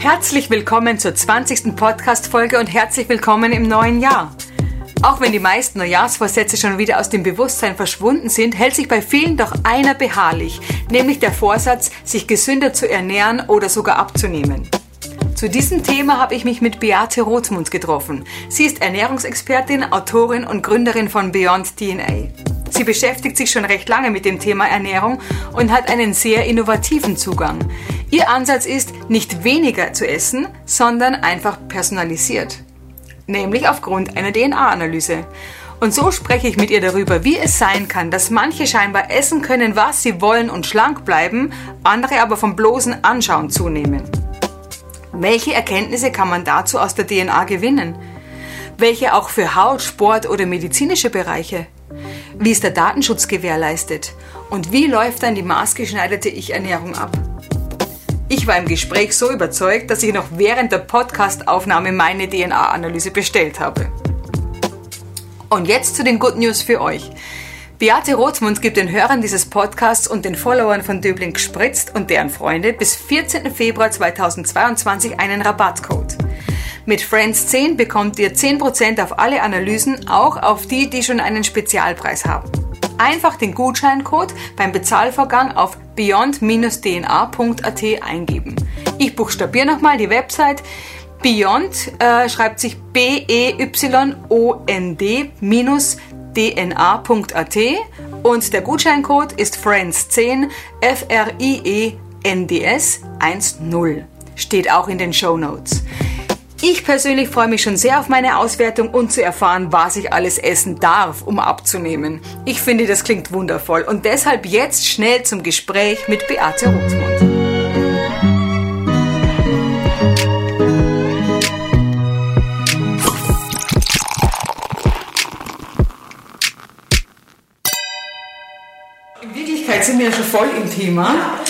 Herzlich willkommen zur 20. Podcast-Folge und herzlich willkommen im neuen Jahr. Auch wenn die meisten Neujahrsvorsätze schon wieder aus dem Bewusstsein verschwunden sind, hält sich bei vielen doch einer beharrlich, nämlich der Vorsatz, sich gesünder zu ernähren oder sogar abzunehmen. Zu diesem Thema habe ich mich mit Beate Rothmund getroffen. Sie ist Ernährungsexpertin, Autorin und Gründerin von Beyond DNA. Sie beschäftigt sich schon recht lange mit dem Thema Ernährung und hat einen sehr innovativen Zugang. Ihr Ansatz ist, nicht weniger zu essen, sondern einfach personalisiert. Nämlich aufgrund einer DNA-Analyse. Und so spreche ich mit ihr darüber, wie es sein kann, dass manche scheinbar essen können, was sie wollen und schlank bleiben, andere aber vom bloßen Anschauen zunehmen. Welche Erkenntnisse kann man dazu aus der DNA gewinnen? Welche auch für Haut, Sport oder medizinische Bereiche? Wie ist der Datenschutz gewährleistet? Und wie läuft dann die maßgeschneiderte Ich-Ernährung ab? Ich war im Gespräch so überzeugt, dass ich noch während der Podcastaufnahme meine DNA-Analyse bestellt habe. Und jetzt zu den Good News für euch. Beate Rothmund gibt den Hörern dieses Podcasts und den Followern von Döbling gespritzt und deren Freunde bis 14. Februar 2022 einen Rabattcode. Mit Friends 10 bekommt ihr 10% auf alle Analysen, auch auf die, die schon einen Spezialpreis haben. Einfach den Gutscheincode beim Bezahlvorgang auf beyond-dna.at eingeben. Ich buchstabiere nochmal die Website. Beyond äh, schreibt sich B-E-Y-O-N-D minus dna.at und der Gutscheincode ist Friends10 F-R-I-E-N-D-S 10. Steht auch in den Show Notes. Ich persönlich freue mich schon sehr auf meine Auswertung und zu erfahren, was ich alles essen darf, um abzunehmen. Ich finde, das klingt wundervoll und deshalb jetzt schnell zum Gespräch mit Beate Rothmund. In Wirklichkeit sind wir ja schon voll im Thema.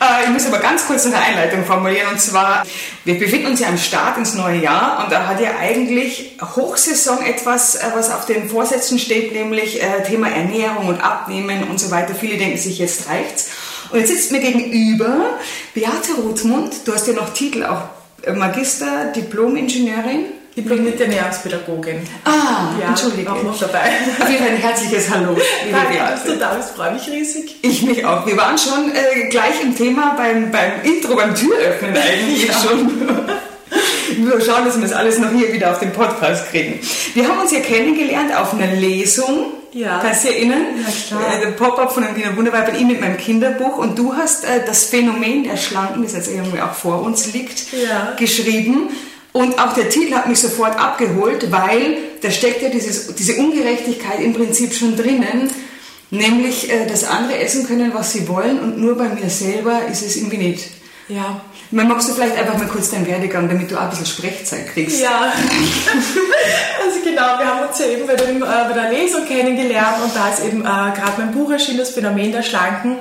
Äh, ich muss aber ganz kurz eine Einleitung formulieren und zwar, wir befinden uns ja am Start ins neue Jahr und da hat ja eigentlich Hochsaison etwas, äh, was auf den Vorsätzen steht, nämlich äh, Thema Ernährung und Abnehmen und so weiter. Viele denken sich, jetzt reicht's. Und jetzt sitzt mir gegenüber Beate Rothmund, du hast ja noch Titel auch Magister, Diplom-Ingenieurin diplomierte Ernährungspädagogin. Ah, ja, Entschuldige. Auch noch dabei. Dir ein herzliches Hallo, Danke, dass du da bist, freue mich riesig. Ich mich auch. Wir waren schon äh, gleich im Thema beim, beim Intro, beim Türöffnen eigentlich ja. schon. Wir schauen, dass wir das alles noch hier wieder auf den Podcast kriegen. Wir haben uns ja kennengelernt auf einer Lesung. Ja. Kannst du dich erinnern? Ja, klar. Äh, der Pop-up von Wiener Wunderweib bei ihm mit meinem Kinderbuch. Und du hast äh, das Phänomen der Schlanken, das jetzt irgendwie auch vor uns liegt, ja. geschrieben. Und auch der Titel hat mich sofort abgeholt, weil da steckt ja dieses, diese Ungerechtigkeit im Prinzip schon drinnen, nämlich, äh, dass andere essen können, was sie wollen und nur bei mir selber ist es irgendwie nicht. Ja. Man magst du vielleicht einfach mal kurz deinen Werdegang, damit du auch ein bisschen Sprechzeit kriegst. Ja, also genau, wir haben uns ja eben bei, dem, äh, bei der Lesung kennengelernt und da ist eben äh, gerade mein Buch erschienen, das Phänomen der Schlanken.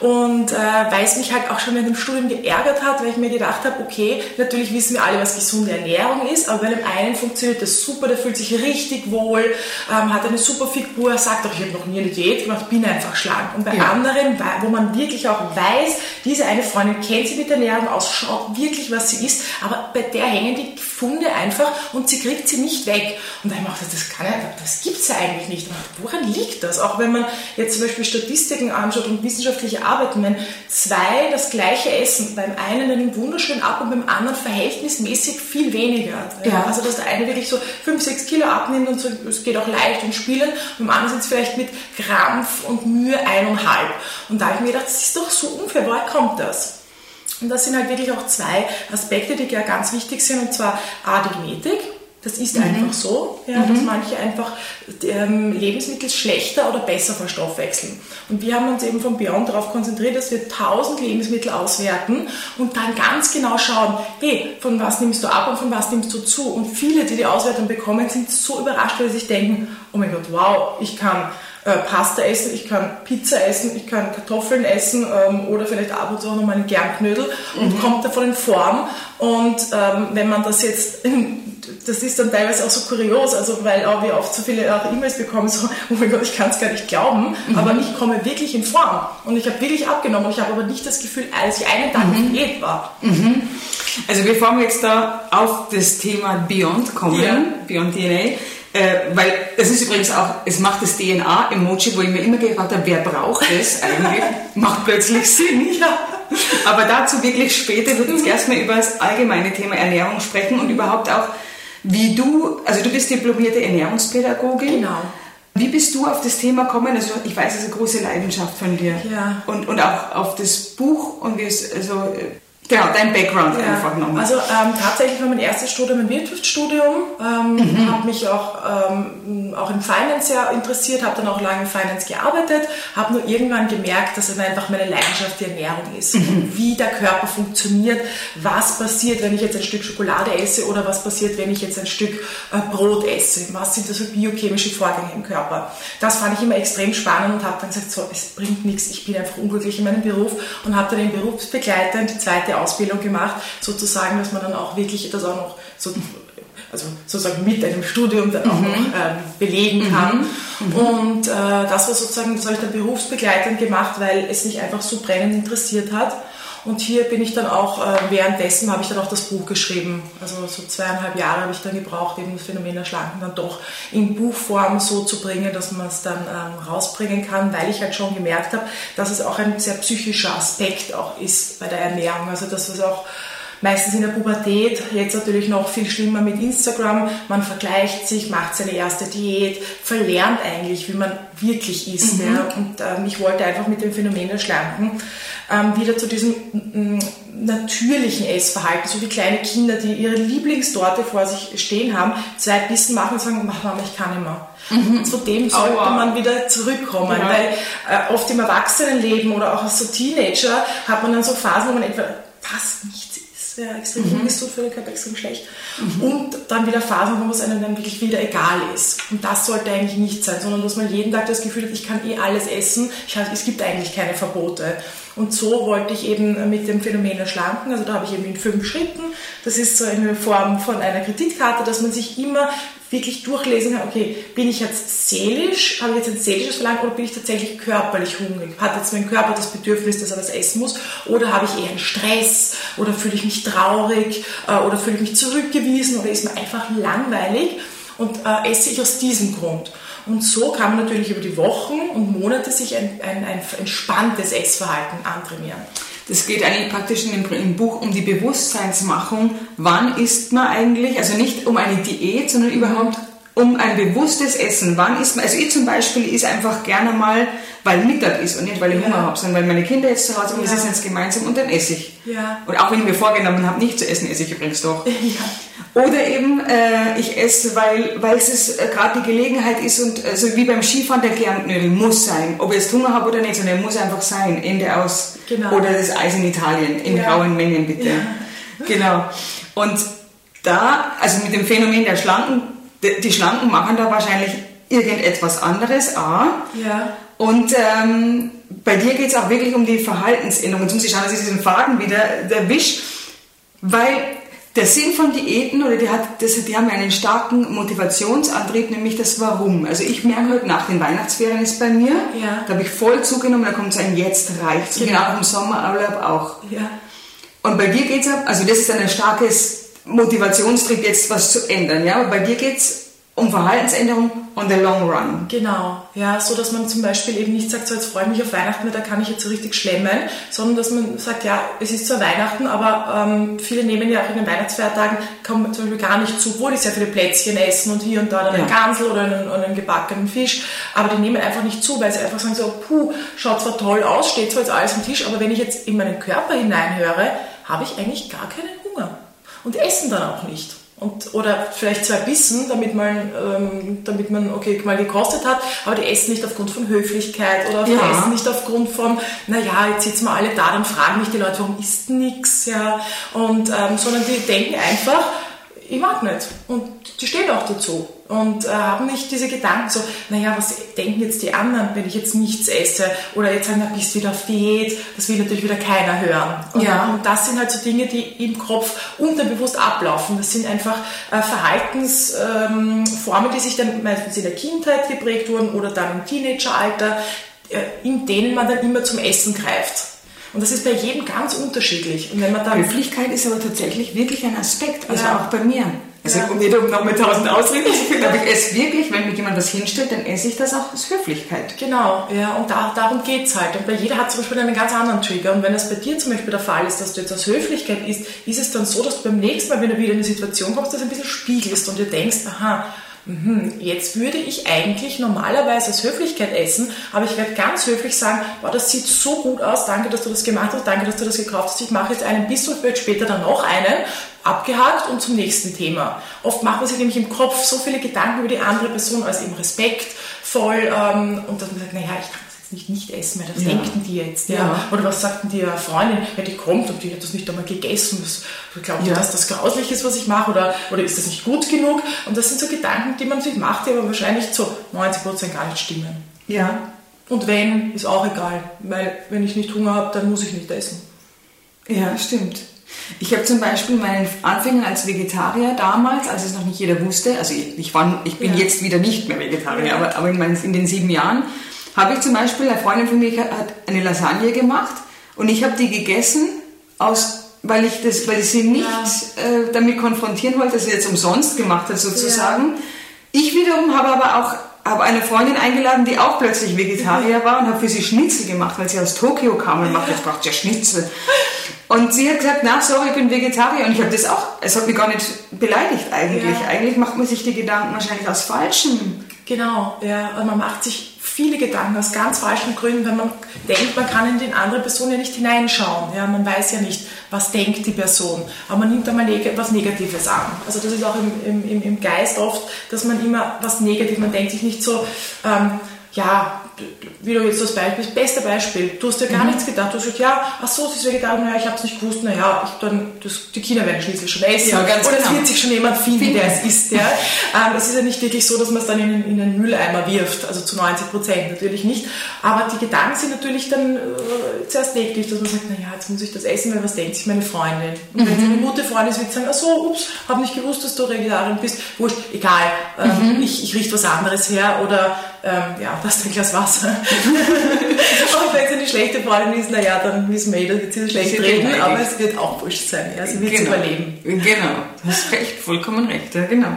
Und äh, weil es mich halt auch schon in dem Studium geärgert hat, weil ich mir gedacht habe, okay, natürlich wissen wir alle, was gesunde Ernährung ist, aber bei dem einen funktioniert das super, der fühlt sich richtig wohl, ähm, hat eine super Figur, sagt auch, ich habe noch nie eine Diät gemacht, bin einfach schlank. Und bei ja. anderen, wo man wirklich auch weiß, diese eine Freundin kennt sich mit Ernährung aus, schaut wirklich, was sie isst, aber bei der hängen die Funde einfach und sie kriegt sie nicht weg. Und da habe ich mir gedacht, das kann ja, das gibt es ja eigentlich nicht. woran liegt das? Auch wenn man jetzt zum Beispiel Statistiken anschaut und wissenschaftliche arbeiten. Wenn zwei das gleiche essen, beim einen nimmt wunderschön ab und beim anderen verhältnismäßig viel weniger. Ja. Also dass der eine wirklich so 5, 6 Kilo abnimmt und so, es geht auch leicht und spielen, und beim anderen sind es vielleicht mit Krampf und Mühe eineinhalb. Und da habe ich mir gedacht, das ist doch so unfair, woher kommt das? Und das sind halt wirklich auch zwei Aspekte, die ja ganz wichtig sind, und zwar A, die Genetik, das ist mhm. einfach so, ja, mhm. dass manche einfach ähm, Lebensmittel schlechter oder besser verstoffwechseln. Und wir haben uns eben von Beyond darauf konzentriert, dass wir 1000 Lebensmittel auswerten und dann ganz genau schauen, hey, von was nimmst du ab und von was nimmst du zu? Und viele, die die Auswertung bekommen, sind so überrascht, weil sie sich denken, oh mein Gott, wow, ich kann äh, Pasta essen, ich kann Pizza essen, ich kann Kartoffeln essen ähm, oder vielleicht ab und zu auch noch mal einen Gernknödel und mhm. kommt davon in Form. Und ähm, wenn man das jetzt in das ist dann teilweise auch so kurios, also weil auch wir oft so viele auch E-Mails bekommen, so, oh mein Gott, ich kann es gar nicht glauben, mhm. aber ich komme wirklich in Form und ich habe wirklich abgenommen und ich habe aber nicht das Gefühl, als ich einen Tag mhm. Diät war. Mhm. Also bevor wir jetzt da auf das Thema Beyond kommen, ja. Beyond DNA, äh, weil das ist übrigens auch, es macht das DNA-Emoji, wo ich mir immer gefragt habe, wer braucht es eigentlich, macht plötzlich Sinn. Ja. Aber dazu wirklich später wird uns erstmal über das allgemeine Thema Ernährung sprechen und überhaupt auch, wie du, also du bist diplomierte Ernährungspädagogin. Genau. Wie bist du auf das Thema gekommen? Also ich weiß, es ist eine große Leidenschaft von dir. Ja. Und, und auch auf das Buch und wie es, also Genau, dein Background ja. einfach nochmal. Also ähm, tatsächlich war mein erstes Studium ein Wirtschaftsstudium, ähm, mhm. habe mich auch, ähm, auch im Finance sehr interessiert, habe dann auch lange in Finance gearbeitet, habe nur irgendwann gemerkt, dass es einfach meine Leidenschaft die Ernährung ist. Mhm. Wie der Körper funktioniert, was passiert, wenn ich jetzt ein Stück Schokolade esse oder was passiert, wenn ich jetzt ein Stück äh, Brot esse. Was sind das für biochemische Vorgänge im Körper? Das fand ich immer extrem spannend und habe dann gesagt, so, es bringt nichts, ich bin einfach unglücklich in meinem Beruf und habe dann den berufsbegleitend die zweite Ausbildung gemacht, sozusagen, dass man dann auch wirklich das auch noch so also sozusagen mit einem Studium dann auch mhm. noch ähm, belegen kann. Mhm. Mhm. Und äh, das war sozusagen, das habe ich dann berufsbegleitend gemacht, weil es mich einfach so brennend interessiert hat. Und hier bin ich dann auch, äh, währenddessen habe ich dann auch das Buch geschrieben. Also so zweieinhalb Jahre habe ich dann gebraucht, eben das Phänomen der Schlanken dann doch in Buchform so zu bringen, dass man es dann ähm, rausbringen kann, weil ich halt schon gemerkt habe, dass es auch ein sehr psychischer Aspekt auch ist bei der Ernährung. Also dass es auch meistens in der Pubertät, jetzt natürlich noch viel schlimmer mit Instagram. Man vergleicht sich, macht seine erste Diät, verlernt eigentlich, wie man wirklich isst. Mhm. Ja. Und ähm, ich wollte einfach mit dem Phänomen der Schlanken ähm, wieder zu diesem mm, natürlichen Essverhalten, so wie kleine Kinder, die ihre Lieblingstorte vor sich stehen haben, zwei Bissen machen und sagen, Mama, ich kann nicht mehr. Mhm. Zu dem sollte Aua. man wieder zurückkommen, ja. weil äh, oft im Erwachsenenleben oder auch als so Teenager hat man dann so Phasen, wo man etwa das nichts isst, ja, extrem mhm. ungesund für den Körper, extrem schlecht. Mhm. Und dann wieder Phasen, wo es einem dann wirklich wieder egal ist. Und das sollte eigentlich nicht sein, sondern dass man jeden Tag das Gefühl hat, ich kann eh alles essen, ich, es gibt eigentlich keine Verbote. Und so wollte ich eben mit dem Phänomen erschlanken, also da habe ich eben in fünf Schritten, das ist so eine Form von einer Kreditkarte, dass man sich immer wirklich durchlesen kann, okay, bin ich jetzt seelisch, habe ich jetzt ein seelisches Verlangen oder bin ich tatsächlich körperlich hungrig? Hat jetzt mein Körper das Bedürfnis, dass er was essen muss? Oder habe ich eher einen Stress? Oder fühle ich mich traurig? Äh, oder fühle ich mich zurückgewiesen? Oder ist mir einfach langweilig? Und äh, esse ich aus diesem Grund? Und so kann man natürlich über die Wochen und Monate sich ein, ein, ein entspanntes Essverhalten antrainieren. Das geht eigentlich praktisch in dem, im Buch um die Bewusstseinsmachung. Wann isst man eigentlich? Also nicht um eine Diät, sondern überhaupt um ein bewusstes Essen. Wann isst man? Also ich zum Beispiel ist einfach gerne mal, weil Mittag ist und nicht weil ich Hunger ja. habe, sondern weil meine Kinder jetzt zu Hause sind, ja. wir sitzen jetzt gemeinsam und dann esse ich. Ja. Und auch wenn ich mir vorgenommen habe, nicht zu essen, esse ich übrigens doch. Ja. Oder eben, äh, ich esse, weil, weil es äh, gerade die Gelegenheit ist und äh, so wie beim Skifahren, der Gernknödel muss sein. Ob ich jetzt Hunger habe oder nicht, sondern er muss einfach sein. Ende aus. Genau. Oder das Eis in Italien, in ja. rauen Mengen bitte. Ja. Genau. Und da, also mit dem Phänomen der Schlanken, die, die Schlanken machen da wahrscheinlich irgendetwas anderes, A. Ja. Und ähm, bei dir geht es auch wirklich um die Verhaltensänderung. Jetzt muss ich schauen, dass ich diesen Faden wieder erwische, weil der Sinn von Diäten oder die, hat, das, die haben einen starken Motivationsantrieb, nämlich das Warum. Also ich merke heute nach den Weihnachtsferien ist bei mir, ja. da habe ich voll zugenommen, da kommt so ein Jetzt reicht. Genau. genau im Sommerurlaub auch. Ja. Und bei dir geht es, also das ist ein starkes Motivationstrieb, jetzt was zu ändern. Ja? Aber bei dir geht es um Verhaltensänderung on the long run. Genau, ja, so dass man zum Beispiel eben nicht sagt, so jetzt freue ich mich auf Weihnachten, da kann ich jetzt so richtig schlemmen, sondern dass man sagt, ja, es ist zwar Weihnachten, aber ähm, viele nehmen ja auch in den Weihnachtsfeiertagen kommen zum Beispiel gar nicht zu, obwohl die sehr viele Plätzchen essen und hier und da dann ja. einen Gansel oder einen, einen, gebackenen Fisch, aber die nehmen einfach nicht zu, weil sie einfach sagen so, puh, schaut zwar toll aus, steht zwar jetzt alles am Tisch, aber wenn ich jetzt in meinen Körper hineinhöre, habe ich eigentlich gar keinen Hunger und essen dann auch nicht. Und, oder vielleicht zwei Bissen, damit man, ähm, damit man okay, mal gekostet hat, aber die essen nicht aufgrund von Höflichkeit oder ja. die essen nicht aufgrund von, naja, jetzt sitzen wir alle da, dann fragen mich die Leute, warum isst nix, ja, und, ähm, sondern die denken einfach, ich mag nicht. Und die stehen auch dazu und äh, haben nicht diese Gedanken so, naja, was denken jetzt die anderen, wenn ich jetzt nichts esse oder jetzt sagen, na, bist wieder auf Diät, das will natürlich wieder keiner hören. Und, ja. und das sind halt so Dinge, die im Kopf unterbewusst ablaufen. Das sind einfach äh, Verhaltensformen, ähm, die sich dann meistens in der Kindheit geprägt wurden oder dann im Teenageralter, äh, in denen man dann immer zum Essen greift. Und das ist bei jedem ganz unterschiedlich. Und wenn man dann Höflichkeit ist aber tatsächlich wirklich ein Aspekt, also ja. auch bei mir. Also ja. nicht um noch mit tausend Ausreden zu finden, aber ich esse wirklich, wenn mir jemand was hinstellt, dann esse ich das auch aus Höflichkeit. Genau, ja, und da, darum geht es halt. Und bei jeder hat zum Beispiel einen ganz anderen Trigger. Und wenn es bei dir zum Beispiel der Fall ist, dass du jetzt aus Höflichkeit isst, ist es dann so, dass du beim nächsten Mal, wenn du wieder in eine Situation kommst, das ein bisschen spiegelst und dir denkst, aha. Jetzt würde ich eigentlich normalerweise aus Höflichkeit essen, aber ich werde ganz höflich sagen, boah, das sieht so gut aus, danke, dass du das gemacht hast, danke, dass du das gekauft hast, ich mache jetzt einen Biss und werde später dann noch einen, abgehakt und zum nächsten Thema. Oft macht man sich nämlich im Kopf so viele Gedanken über die andere Person als eben respektvoll ähm, und dass man sagt, naja, ich kann nicht nicht essen, weil das ja. denken die jetzt. Ja. ja. Oder was sagten die Freundin, ja, die kommt und die hat das nicht einmal gegessen. Das, glaubt ja. dass das grauslich ist, was ich mache? Oder, oder ist das nicht gut genug? Und das sind so Gedanken, die man sich macht, die aber wahrscheinlich zu 90 Prozent gar nicht stimmen. Ja. Und wenn, ist auch egal, weil wenn ich nicht Hunger habe, dann muss ich nicht essen. Ja, stimmt. Ich habe zum Beispiel meinen Anfängen als Vegetarier damals, als es noch nicht jeder wusste, also ich, war, ich bin ja. jetzt wieder nicht mehr Vegetarier, aber, aber in, meinen, in den sieben Jahren habe ich zum Beispiel, eine Freundin von mir hat eine Lasagne gemacht und ich habe die gegessen, aus, weil, ich das, weil ich sie nicht ja. äh, damit konfrontieren wollte, dass sie jetzt umsonst gemacht hat sozusagen. Ja. Ich wiederum habe aber auch habe eine Freundin eingeladen, die auch plötzlich Vegetarier war und habe für sie Schnitzel gemacht, weil sie aus Tokio kam und macht, jetzt braucht ja Schnitzel. Und sie hat gesagt, na sorry, ich bin Vegetarier. Und ich habe das auch, es hat mich gar nicht beleidigt eigentlich. Ja. Eigentlich macht man sich die Gedanken wahrscheinlich aus falschen. Genau, ja. Und man macht sich viele Gedanken aus ganz falschen Gründen, weil man denkt, man kann in die andere Person ja nicht hineinschauen. Ja, man weiß ja nicht, was denkt die Person, aber man nimmt einmal was Negatives an. Also das ist auch im, im, im Geist oft, dass man immer was Negatives, man denkt sich nicht so, ähm, ja, wie du jetzt das Beispiel, das beste Beispiel, du hast dir gar mhm. nichts gedacht, du hast gesagt, ja, ach so, sie ist Vegetarier, naja, ich habe es nicht gewusst, naja, ich, dann, das, die Kinder werden schließlich schon essen. Ja, ganz Oder genau. es wird sich schon jemand finden, der es isst. Ja. ähm, es ist ja nicht wirklich so, dass man es dann in, in den Mülleimer wirft, also zu 90 Prozent natürlich nicht. Aber die Gedanken sind natürlich dann äh, zuerst negativ, dass man sagt, naja, jetzt muss ich das essen, weil was denkt sich meine Freundin? Und mhm. wenn sie eine gute Freundin ist, wird sie sagen, ach so, ups, habe nicht gewusst, dass du Vegetarierin bist, wurscht, egal, ähm, mhm. ich, ich richte was anderes her oder ähm, ja, das ist ein Glas Wasser. und wenn es eine schlechte Freundin ist, naja, dann wissen wir eh, wird sie schlecht reden, aber es wird auch wurscht sein. Ja, sie wird genau. überleben. Genau, du hast recht, vollkommen recht, ja, genau.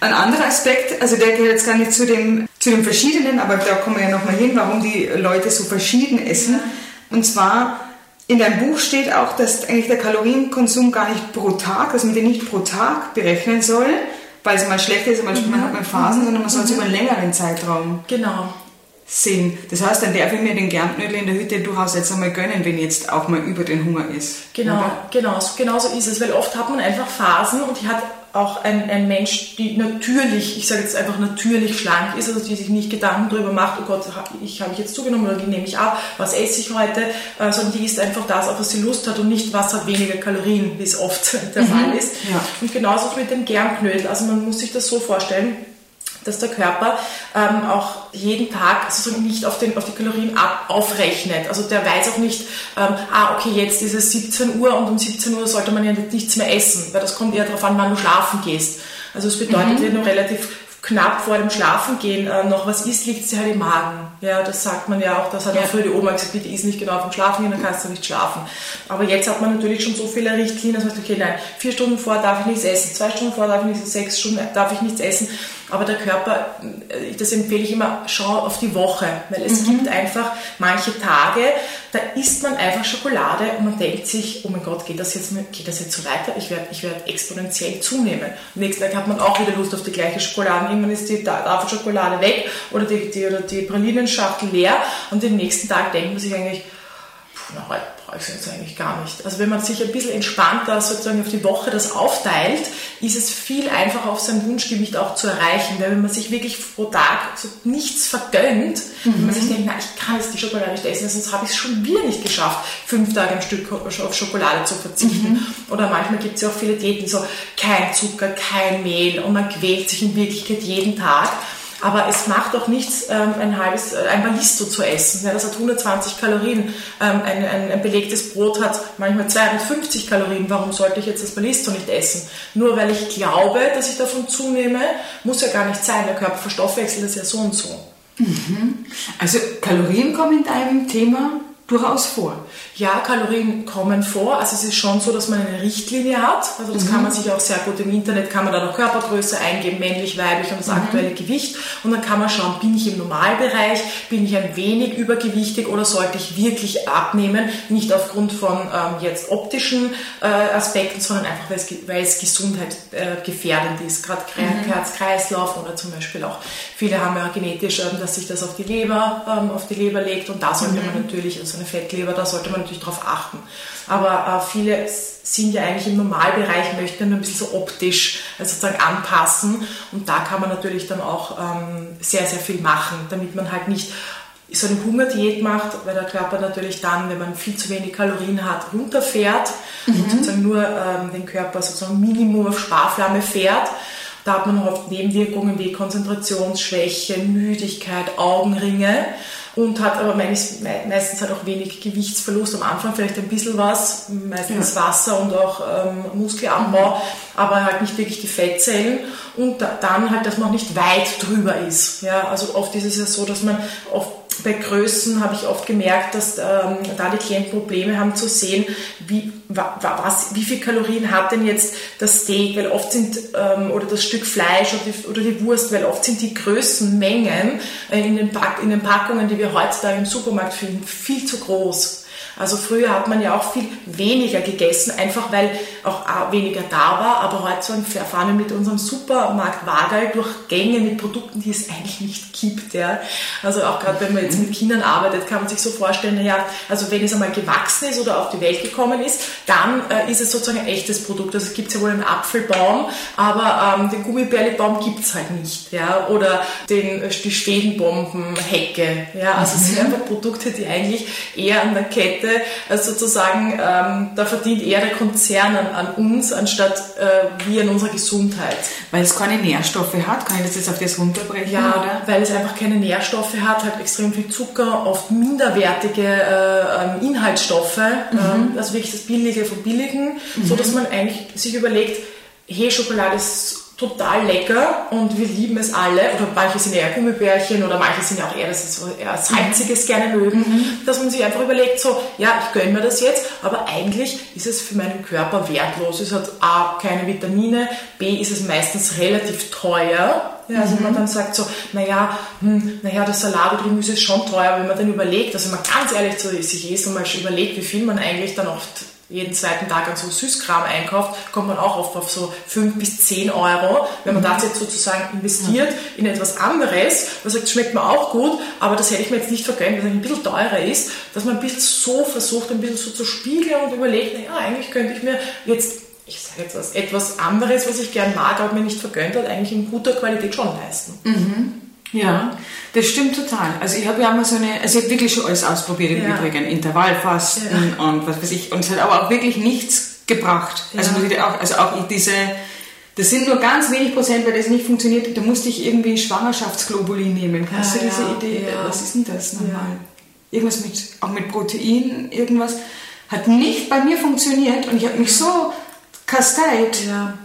Ein anderer Aspekt, also der gehört jetzt gar nicht zu dem, zu dem Verschiedenen, aber da kommen wir ja nochmal hin, warum die Leute so verschieden essen. Und zwar, in deinem Buch steht auch, dass eigentlich der Kalorienkonsum gar nicht pro Tag, dass man den nicht pro Tag berechnen soll, weil es mal schlecht ist, manchmal mhm. hat man Phasen, sondern man soll es mhm. über einen längeren Zeitraum genau. Sehen. Das heißt, dann darf ich mir den Germknödel in der Hütte durchaus jetzt einmal gönnen, wenn jetzt auch mal über den Hunger ist. Genau, genau, genau so ist es, weil oft hat man einfach Phasen und die hat auch ein, ein Mensch, die natürlich, ich sage jetzt einfach natürlich schlank ist, also die sich nicht Gedanken darüber macht, oh Gott, ich habe ich jetzt zugenommen oder wie nehme ich ab, was esse ich heute, äh, sondern die isst einfach das, auf was sie Lust hat und nicht, was hat weniger Kalorien, wie es oft der mhm. Fall ist. Ja. Und genauso mit dem Germknödel. Also man muss sich das so vorstellen, dass der Körper ähm, auch jeden Tag sozusagen nicht auf, den, auf die Kalorien ab, aufrechnet. Also der weiß auch nicht, ähm, ah, okay, jetzt ist es 17 Uhr und um 17 Uhr sollte man ja nichts mehr essen, weil das kommt eher darauf an, wann du schlafen gehst. Also es bedeutet, mhm. wenn du relativ knapp vor dem Schlafengehen äh, noch was isst, liegt sie halt im Magen. Ja, das sagt man ja auch, das hat ja. auch früher die Oma gesagt, bitte isst nicht genau vom Schlafengehen, dann kannst du nicht schlafen. Aber jetzt hat man natürlich schon so viele Richtlinien, dass man sagt, okay, nein, vier Stunden vor darf ich nichts essen, zwei Stunden vor darf ich nichts essen, sechs Stunden darf ich nichts essen. Aber der Körper, das empfehle ich immer, schau auf die Woche, weil es mhm. gibt einfach manche Tage, da isst man einfach Schokolade und man denkt sich, oh mein Gott, geht das jetzt, geht das jetzt so weiter? Ich werde ich werd exponentiell zunehmen. Am nächsten Tag hat man auch wieder Lust auf die gleiche Schokolade. Irgendwann ist die Tafel Schokolade weg oder die, die, oder die Pralinenschachtel leer und den nächsten Tag denkt man sich eigentlich, puh, na, heute ich jetzt eigentlich gar nicht. Also wenn man sich ein bisschen entspannter sozusagen auf die Woche das aufteilt, ist es viel einfacher auf sein Wunschgewicht auch zu erreichen. Weil wenn man sich wirklich pro Tag so nichts vergönnt, mhm. wenn man sich denkt, na, ich kann jetzt die Schokolade nicht essen, sonst habe ich es schon wieder nicht geschafft, fünf Tage am Stück auf Schokolade zu verzichten. Mhm. Oder manchmal gibt es ja auch viele Diäten, so kein Zucker, kein Mehl und man quält sich in Wirklichkeit jeden Tag. Aber es macht auch nichts, ähm, ein halbes, äh, ein Ballisto zu essen. Das hat 120 Kalorien. Ähm, ein, ein, ein, belegtes Brot hat manchmal 250 Kalorien. Warum sollte ich jetzt das Ballisto nicht essen? Nur weil ich glaube, dass ich davon zunehme, muss ja gar nicht sein. Der Körper verstoffwechselt das ja so und so. Mhm. Also Kalorien kommen in deinem Thema durchaus vor. Ja, Kalorien kommen vor. Also es ist schon so, dass man eine Richtlinie hat. Also das mhm. kann man sich auch sehr gut im Internet, kann man da noch Körpergröße eingeben, männlich, weiblich und das mhm. aktuelle Gewicht. Und dann kann man schauen, bin ich im Normalbereich, bin ich ein wenig übergewichtig oder sollte ich wirklich abnehmen? Nicht aufgrund von ähm, jetzt optischen äh, Aspekten, sondern einfach, weil es, weil es Gesundheit äh, gefährdend ist. Gerade mhm. Herz-Kreislauf oder zum Beispiel auch, viele haben ja genetisch, ähm, dass sich das auf die Leber, ähm, auf die Leber legt und da sollte man mhm. natürlich, also eine Fettleber, da sollte man natürlich darauf achten. Aber äh, viele sind ja eigentlich im Normalbereich, möchten nur ein bisschen so optisch also sozusagen anpassen. Und da kann man natürlich dann auch ähm, sehr, sehr viel machen, damit man halt nicht so eine Hungerdiät macht, weil der Körper natürlich dann, wenn man viel zu wenig Kalorien hat, runterfährt mhm. und sozusagen nur ähm, den Körper sozusagen Minimum auf Sparflamme fährt. Da hat man oft Nebenwirkungen wie Konzentrationsschwäche, Müdigkeit, Augenringe und hat aber meistens halt auch wenig Gewichtsverlust. Am Anfang vielleicht ein bisschen was, meistens ja. Wasser und auch ähm, Muskelabbau, mhm. aber halt nicht wirklich die Fettzellen. Und da, dann halt, dass man auch nicht weit drüber ist. Ja, also oft ist es ja so, dass man oft bei Größen habe ich oft gemerkt, dass ähm, da die Klienten Probleme haben zu sehen, wie, was, wie viel Kalorien hat denn jetzt das Steak, weil oft sind, ähm, oder das Stück Fleisch oder die, oder die Wurst, weil oft sind die Größenmengen äh, in, den Pack, in den Packungen, die wir heutzutage im Supermarkt finden, viel zu groß. Also früher hat man ja auch viel weniger gegessen, einfach weil auch weniger da war. Aber heute fahren wir mit unserem Supermarkt Wagal durch Gänge mit Produkten, die es eigentlich nicht gibt. Ja. Also auch gerade wenn man jetzt mit Kindern arbeitet, kann man sich so vorstellen, naja, also wenn es einmal gewachsen ist oder auf die Welt gekommen ist, dann äh, ist es sozusagen ein echtes Produkt. Also es gibt ja wohl einen Apfelbaum, aber ähm, den Gummibärlebaum gibt es halt nicht. Ja. Oder den, äh, die Schwedenbombenhecke. Ja. Also es sind mhm. einfach Produkte, die eigentlich eher an der Kette Äh, sozusagen, ähm, da verdient eher der Konzern an, an uns, anstatt äh, wir an unserer Gesundheit. Weil es keine Nährstoffe hat, kann ich das jetzt auf das runterbrechen? Ja, oder? weil es einfach keine Nährstoffe hat, hat extrem viel Zucker, oft minderwertige äh, ähm, Inhaltsstoffe, mhm. ähm, also wirklich das Billige vom Billigen, mhm. so dass man eigentlich sich überlegt, hey, Schokolade ist total lecker und wir lieben es alle. Oder manche sind eher Gummibärchen oder manche sind ja auch eher, dass sie so eher Salziges gerne mögen. Mhm. Dass man sich einfach überlegt, so, ja, ich gönne mir das jetzt, aber eigentlich ist es für meinen Körper wertlos. Es hat A, keine Vitamine, B, ist es meistens relativ teuer. Ja, also mhm. man dann sagt so, naja, hm, naja, das Salat oder Gemüse ist schon teuer, wenn man dann überlegt, also man ganz ehrlich zu sich ist und mal überlegt, wie viel man eigentlich dann oft jeden zweiten Tag an so Süßkram einkauft, kommt man auch oft auf so 5 bis 10 Euro. Wenn man das jetzt sozusagen investiert in etwas anderes, man sagt, schmeckt mir auch gut, aber das hätte ich mir jetzt nicht vergönnt, weil es ein bisschen teurer ist, dass man ein bisschen so versucht, ein bisschen so zu spiegeln und überlegt, naja, eigentlich könnte ich mir jetzt ich sage jetzt was, etwas anderes, was ich gern mag, aber mir nicht vergönnt hat, eigentlich in guter Qualität schon leisten. Mhm. Ja, das stimmt total. Also ich habe ja immer so eine, also ich habe wirklich schon alles ausprobiert im ja. Übrigen, Intervallfasten ja. und was weiß ich, und es hat aber auch wirklich nichts gebracht. Also ja. auch, also auch diese, das sind nur ganz wenig Prozent, weil das nicht funktioniert. Da musste ich irgendwie Schwangerschaftsglobuli nehmen. Kannst du diese Idee? Was ist denn das nochmal? Irgendwas mit, auch mit Protein, irgendwas. Hat nicht bei mir funktioniert und ich habe mich so kasteit. Ja.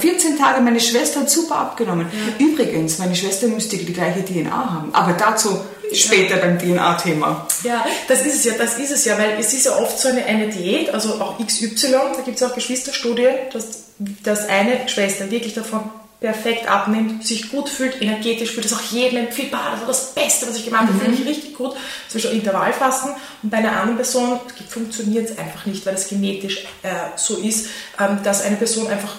14 äh, Tage, meine Schwester hat super abgenommen. Ja. Übrigens, meine Schwester müsste die gleiche DNA haben, aber dazu später beim DNA-Thema. Ja, das ist es ja, das ist es ja, weil es ist ja oft so eine, eine Diät, also auch XY, da gibt es auch Geschwisterstudien, dass, dass eine Schwester wirklich davon perfekt abnimmt, sich gut fühlt, energetisch fühlt, das auch jedem empfehlbar, das war das Beste, was ich gemacht habe, mhm. fühle mich richtig gut, Beispiel Intervallfasten und bei einer anderen Person funktioniert es einfach nicht, weil es genetisch äh, so ist, ähm, dass eine Person einfach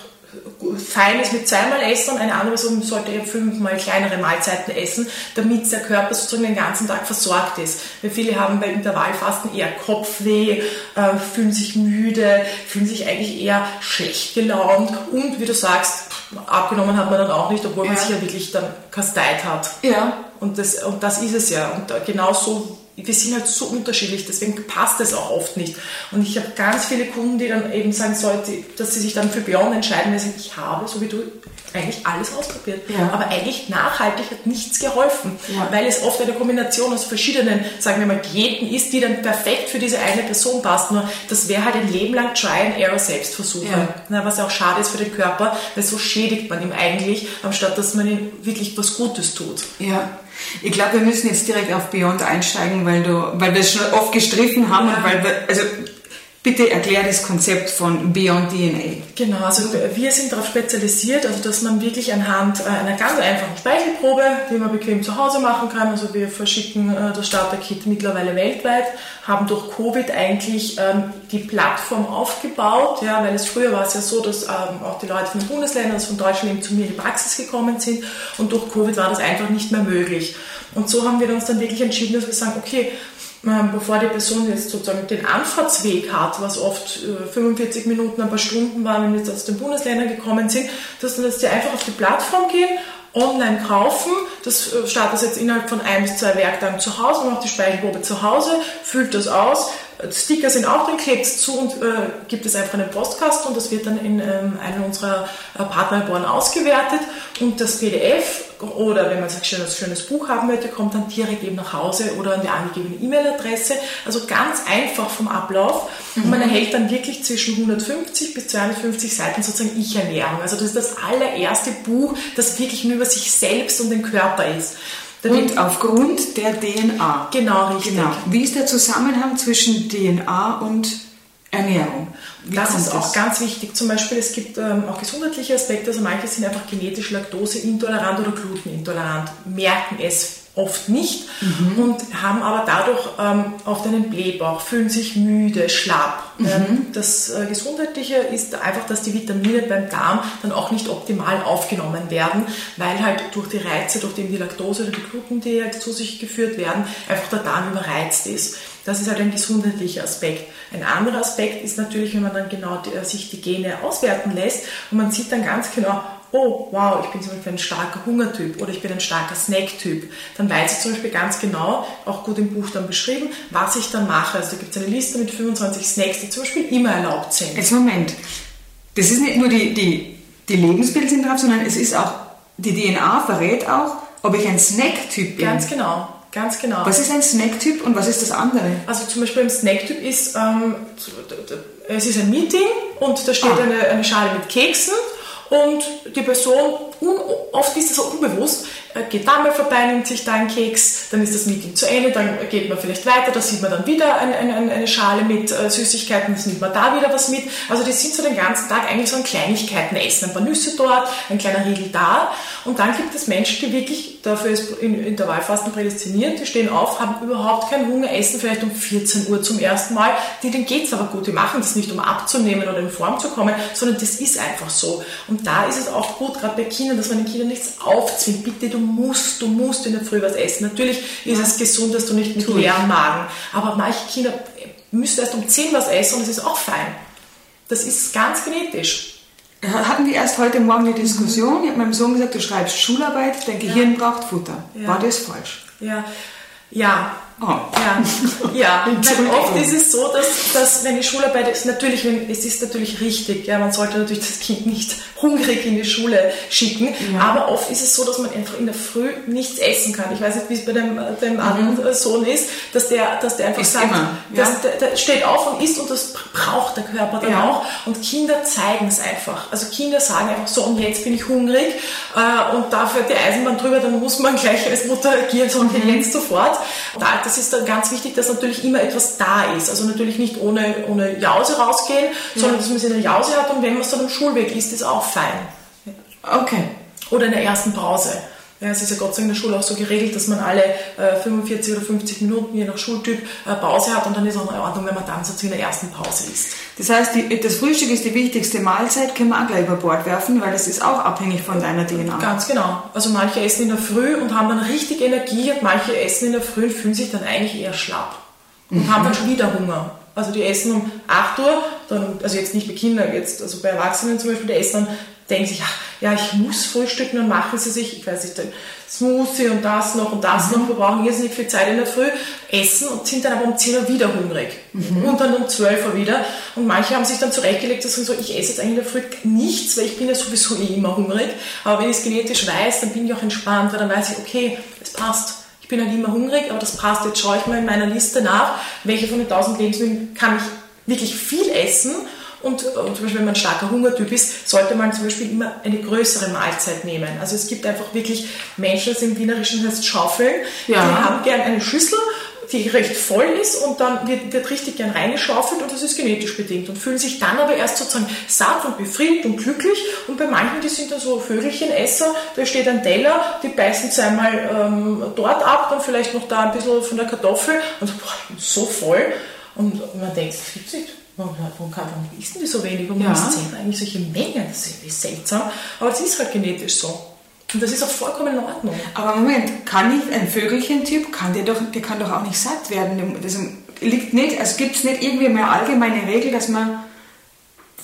fein ist mit zweimal Essen, eine andere Person sollte eher fünfmal kleinere Mahlzeiten essen, damit der Körper sozusagen den ganzen Tag versorgt ist. Weil viele haben bei Intervallfasten eher Kopfweh, äh, fühlen sich müde, fühlen sich eigentlich eher schlecht gelaunt und wie du sagst, abgenommen hat man dann auch nicht, obwohl ja. man sich ja wirklich dann kasteit hat. Ja. Und das, und das ist es ja. Und genau so wir sind halt so unterschiedlich, deswegen passt es auch oft nicht. Und ich habe ganz viele Kunden, die dann eben sagen sollten, dass sie sich dann für Beyond entscheiden, weil sie sagen, ich habe, so wie du, eigentlich alles ausprobiert. Ja. Aber eigentlich nachhaltig hat nichts geholfen, ja. weil es oft eine Kombination aus verschiedenen, sagen wir mal, Diäten ist, die dann perfekt für diese eine Person passt. Nur das wäre halt ein Leben lang Try and Error Selbstversuche, ja. was auch schade ist für den Körper, weil so schädigt man ihm eigentlich, anstatt dass man ihm wirklich was Gutes tut. Ja. Ich glaube, wir müssen jetzt direkt auf Beyond einsteigen, weil, du, weil wir es schon oft gestriffen haben ja. und weil wir, also bitte erklär das Konzept von Beyond DNA. Genau, also wir sind darauf spezialisiert, also dass man wirklich anhand äh, einer ganz einfachen Speichelprobe, die man bequem zu Hause machen kann, also wir verschicken äh, das Starter-Kit mittlerweile weltweit, haben durch Covid eigentlich ähm, die Plattform aufgebaut, ja, weil es früher war es ja so, dass ähm, auch die Leute von den Bundesländern, also von Deutschland eben zu mir in die Praxis gekommen sind und durch Covid war das einfach nicht mehr möglich. Und so haben wir uns dann wirklich entschieden, dass wir sagen, okay, bevor die Person jetzt sozusagen den Anfahrtsweg hat, was oft 45 äh, Minuten, ein paar Stunden waren, wenn wir jetzt aus den Bundesländern gekommen sind, dass jetzt die einfach auf die Plattform gehen, online kaufen. Das äh, startet jetzt innerhalb von ein bis zwei Werktagen zu Hause, macht die Speichelprobe zu Hause, füllt das aus. Sticker sind auch drin, klebt es zu und äh, gibt es einfach einen Postkasten und das wird dann in ähm, einem unserer äh, Partnerlaboren ausgewertet und das PDF oder wenn man ein schönes, schönes Buch haben möchte, kommt dann direkt eben nach Hause oder an die angegebene E-Mail-Adresse. Also ganz einfach vom Ablauf. Mhm. Und man erhält dann wirklich zwischen 150 bis 250 Seiten sozusagen Ich-Ernährung. Also das ist das allererste Buch, das wirklich nur über sich selbst und den Körper ist. Und aufgrund der DNA. Genau, richtig. Genau. Wie ist der Zusammenhang zwischen DNA und Ernährung? Wie das ist auch ganz wichtig. Zum Beispiel, es gibt ähm, auch gesundheitliche Aspekte. Also manche sind einfach genetisch laktoseintolerant oder glutenintolerant, merken es oft nicht mhm. und haben aber dadurch ähm, oft einen Blähbauch, fühlen sich müde, schlapp. Mhm. Ähm, das äh, Gesundheitliche ist einfach, dass die Vitamine beim Darm dann auch nicht optimal aufgenommen werden, weil halt durch die Reize, durch die Laktose oder die Gluten, die halt zu sich geführt werden, einfach der Darm überreizt ist. Das ist halt ein gesundheitlicher Aspekt. Ein anderer Aspekt ist natürlich, wenn man dann genau die, äh, sich die Gene auswerten lässt und man sieht dann ganz genau, oh wow, ich bin zum Beispiel ein starker Hungertyp oder ich bin ein starker Snacktyp, dann weiß ich zum Beispiel ganz genau, auch gut im Buch dann beschrieben, was ich dann mache. Also da gibt es eine Liste mit 25 Snacks, die zum Beispiel immer erlaubt sind. Jetzt Moment, das ist nicht nur die, die, die Lebensmittel sind drauf, sondern es ist auch, die DNA verrät auch, ob ich ein Snacktyp bin. Ganz genau. Ganz genau. Was ist ein Snacktyp und was ist das andere? Also zum Beispiel ein Snacktyp ist, ähm, es ist ein Meeting und da steht ah. eine, eine Schale mit Keksen und die Person, oft ist es auch unbewusst, äh, geht da mal vorbei, nimmt sich da einen Keks, dann ist das Meeting zu Ende, dann geht man vielleicht weiter, da sieht man dann wieder eine, eine, eine Schale mit äh, Süßigkeiten, dann nimmt man da wieder was mit. Also die sind so den ganzen Tag eigentlich so an Kleinigkeiten essen, ein paar Nüsse dort, ein kleiner Riegel da. Und dann gibt es Menschen, die wirklich, dafür ist in Intervallfasten prädestiniert, die stehen auf, haben überhaupt keinen Hunger, essen vielleicht um 14 Uhr zum ersten Mal. Die, denen geht es aber gut, die machen das nicht, um abzunehmen oder in Form zu kommen, sondern das ist einfach so. Und da ist es auch gut, gerade bei Kindern, dass man den Kindern nichts aufzwingt. Bitte, du musst, du musst in der Früh was essen. Natürlich ist es gesund, dass du nicht mit leeren Magen, aber manche Kinder müssen erst um 10 was essen und das ist auch fein. Das ist ganz genetisch. Hatten wir erst heute Morgen eine Diskussion. Ich habe meinem Sohn gesagt, du schreibst Schularbeit, dein Gehirn ja. braucht Futter. Ja. War das falsch? Ja, ja, Oh. Ja, ja. Weil oft ist es so, dass, dass wenn die Schularbeit ist, natürlich, es ist natürlich richtig, ja, man sollte natürlich das Kind nicht hungrig in die Schule schicken, ja. aber oft ist es so, dass man einfach in der Früh nichts essen kann. Ich weiß nicht, wie es bei dem, dem mhm. anderen Sohn ist, dass der, dass der einfach ist sagt, immer, ja. dass der, der, steht auf und isst und das braucht der Körper dann ja. auch. Und Kinder zeigen es einfach. Also Kinder sagen einfach so, und jetzt bin ich hungrig äh, und da fährt die Eisenbahn drüber, dann muss man gleich als Mutter agieren, so und mhm. jetzt sofort. Und das ist dann ganz wichtig, dass natürlich immer etwas da ist. Also natürlich nicht ohne, ohne Jause rausgehen, sondern dass man seine Jause hat und wenn man es dann am Schulweg isst, ist auch fein. Okay. Oder in der ersten Pause. Ja, es ist ja Gott sei Dank in der Schule auch so geregelt, dass man alle äh, 45 oder 50 Minuten, je nach Schultyp, äh, Pause hat und dann ist auch in Ordnung, wenn man dann so in der ersten Pause ist. Das heißt, die, das Frühstück ist die wichtigste Mahlzeit, können wir auch gleich über Bord werfen, weil das ist auch abhängig von deiner DNA. Ganz genau. Also manche essen in der Früh und haben dann richtig Energie und manche essen in der Früh und fühlen sich dann eigentlich eher schlapp und mhm. haben dann schon wieder Hunger. Also die essen um 8 Uhr, dann, also jetzt nicht bei Kindern, jetzt, also bei Erwachsenen zum Beispiel, die essen dann denken sich, ja, ich muss frühstücken, dann machen sie sich, ich weiß nicht, Smoothie und das noch und das mhm. noch, wir brauchen irrsinnig viel Zeit in der Früh, essen und sind dann aber um 10 Uhr wieder hungrig. Mhm. Und dann um 12 Uhr wieder. Und manche haben sich dann zurechtgelegt, dass sie so, ich esse jetzt eigentlich in der Früh nichts, weil ich bin ja sowieso eh immer hungrig. Aber wenn ich es genetisch weiß, dann bin ich auch entspannt, weil dann weiß ich, okay, es passt. Ich bin halt immer hungrig, aber das passt. Jetzt schaue ich mal in meiner Liste nach, welche von den 1000 Lebensmitteln kann ich wirklich viel essen und, und, zum Beispiel, wenn man ein starker Hungertyp ist, sollte man zum Beispiel immer eine größere Mahlzeit nehmen. Also es gibt einfach wirklich Menschen, das im Wienerischen heißt Schaufeln, ja. die haben gern eine Schüssel, die recht voll ist und dann wird, wird richtig gern reingeschaufelt und das ist genetisch bedingt und fühlen sich dann aber erst sozusagen satt und befriedigt und glücklich und bei manchen, die sind dann so Vögelchenesser, da steht ein Teller, die beißen es einmal ähm, dort ab, dann vielleicht noch da ein bisschen von der Kartoffel und so, boah, ich bin so voll und man denkt, das gibt's nicht Warum, kann, warum isst die so wenig? Warum ja. isst sie eigentlich solche Mengen? Das ist irgendwie seltsam. Aber es ist halt genetisch so. Und das ist auch vollkommen in Ordnung. Aber Moment, kann ich, ein Vögelchen-Typ, kann der doch, der kann doch auch nicht satt werden. Das liegt nicht, also gibt es nicht irgendwie mehr allgemeine Regel, dass man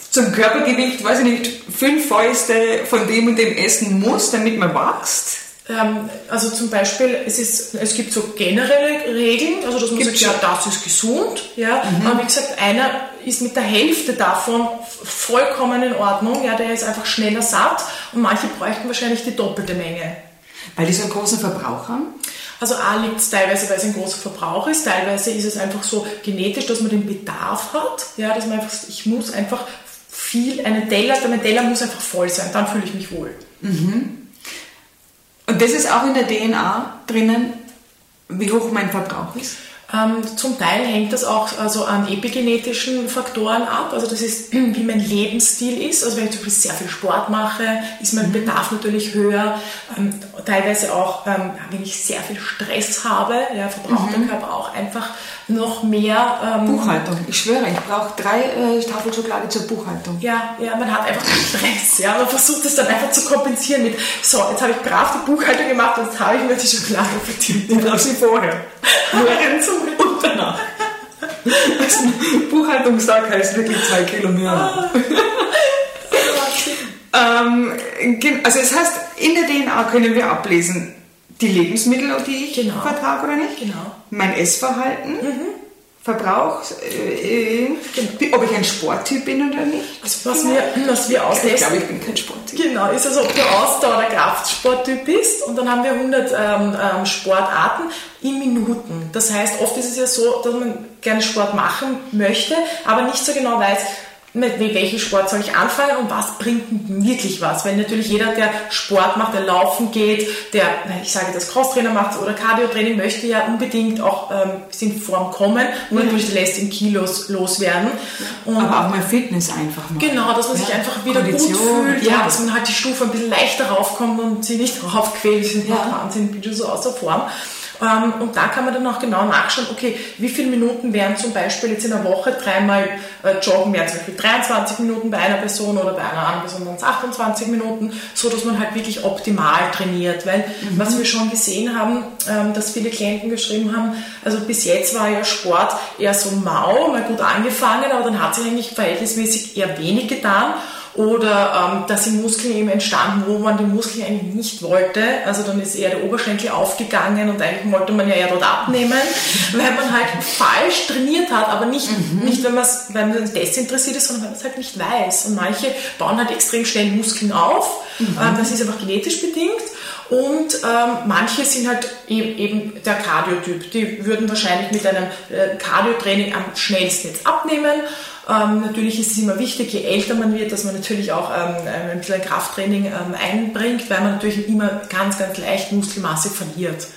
zum Körpergewicht, weiß ich nicht, fünf Fäuste von dem und dem essen muss, damit man wächst? Ähm, also zum Beispiel, es, ist, es gibt so generelle Regeln, also dass man sagt, ja, das ist gesund, ja, mhm. aber wie gesagt, einer ist mit der Hälfte davon vollkommen in Ordnung, ja, der ist einfach schneller satt und manche bräuchten wahrscheinlich die doppelte Menge. Weil die so einen großen Verbrauch haben? Also A liegt es teilweise, weil es ein großer Verbrauch ist, teilweise ist es einfach so genetisch, dass man den Bedarf hat, ja, dass man einfach, ich muss einfach viel, einen Teller, mein Teller muss einfach voll sein, dann fühle ich mich wohl. Mhm. Und das ist auch in der DNA drinnen, wie hoch mein Verbrauch ist? Ähm, zum Teil hängt das auch also an epigenetischen Faktoren ab. Also das ist, wie mein Lebensstil ist. Also wenn ich zum Beispiel sehr viel Sport mache, ist mein mhm. Bedarf natürlich höher. Ähm, teilweise auch, ähm, wenn ich sehr viel Stress habe, ja, verbraucht mhm. der Körper auch einfach noch mehr. Ähm, Buchhaltung. Ich schwöre, ich brauche drei äh, Tafeln Schokolade zur Buchhaltung. Ja, ja, man hat einfach Stress. Ja, man versucht es dann einfach zu kompensieren mit, so, jetzt habe ich brav die Buchhaltung gemacht und jetzt habe ich mir die Schokolade verdient. Ich brauche sie vorher. Während und danach. Also, Buchhaltungstag heißt wirklich zwei Kilo mehr. ähm, also es heißt, in der DNA können wir ablesen, die Lebensmittel, die ich genau. vertrage oder nicht. Genau. Mein Essverhalten. Mhm. Verbrauch, äh, genau. ob ich ein Sporttyp bin oder nicht. Also was, wir, was wir austesten. Ich glaube, ich bin kein Sporttyp. Genau, ist also, ob du Ausdauer- oder Kraftsporttyp bist. Und dann haben wir 100 ähm, ähm, Sportarten in Minuten. Das heißt, oft ist es ja so, dass man gerne Sport machen möchte, aber nicht so genau weiß, mit welchem Sport soll ich anfangen und was bringt wirklich was? Weil natürlich jeder, der Sport macht, der laufen geht, der, ich sage das Crosstrainer macht oder Cardio-Training, möchte ja unbedingt auch ähm, in Form kommen und mhm. natürlich lässt in Kilos loswerden. Und Aber auch mal Fitness einfach mal. Genau, dass man ja. sich einfach wieder Kondition, gut fühlt, ja. dass man halt die Stufe ein bisschen leichter raufkommt und sie nicht raufquält. Ja. Wahnsinn, schon so außer Form. Ähm, und da kann man dann auch genau nachschauen, okay, wie viele Minuten wären zum Beispiel jetzt in der Woche dreimal äh, joggen, wären zum Beispiel 23 Minuten bei einer Person oder bei einer anderen Person dann 28 Minuten, so dass man halt wirklich optimal trainiert. Weil mhm. was wir schon gesehen haben, ähm, dass viele Klienten geschrieben haben, also bis jetzt war ja Sport eher so mau, mal gut angefangen, aber dann hat sich eigentlich verhältnismäßig eher wenig getan oder ähm, dass sind Muskeln eben entstanden, wo man die Muskeln eigentlich nicht wollte. Also dann ist eher der Oberschenkel aufgegangen und eigentlich wollte man ja eher dort abnehmen, weil man halt falsch trainiert hat, aber nicht, mhm. nicht wenn man weil man desinteressiert ist, sondern weil man es halt nicht weiß. Und manche bauen halt extrem schnell Muskeln auf. Mhm. Ähm, das ist einfach genetisch bedingt. Und ähm, manche sind halt eben, eben der Cardio-Typ. Die würden wahrscheinlich mit einem äh, Cardio-Training am schnellsten jetzt abnehmen. Ähm, natürlich ist es immer wichtig, je älter man wird, dass man natürlich auch ähm, ein bisschen Krafttraining ähm, einbringt, weil man natürlich immer ganz, ganz leicht Muskelmasse verliert.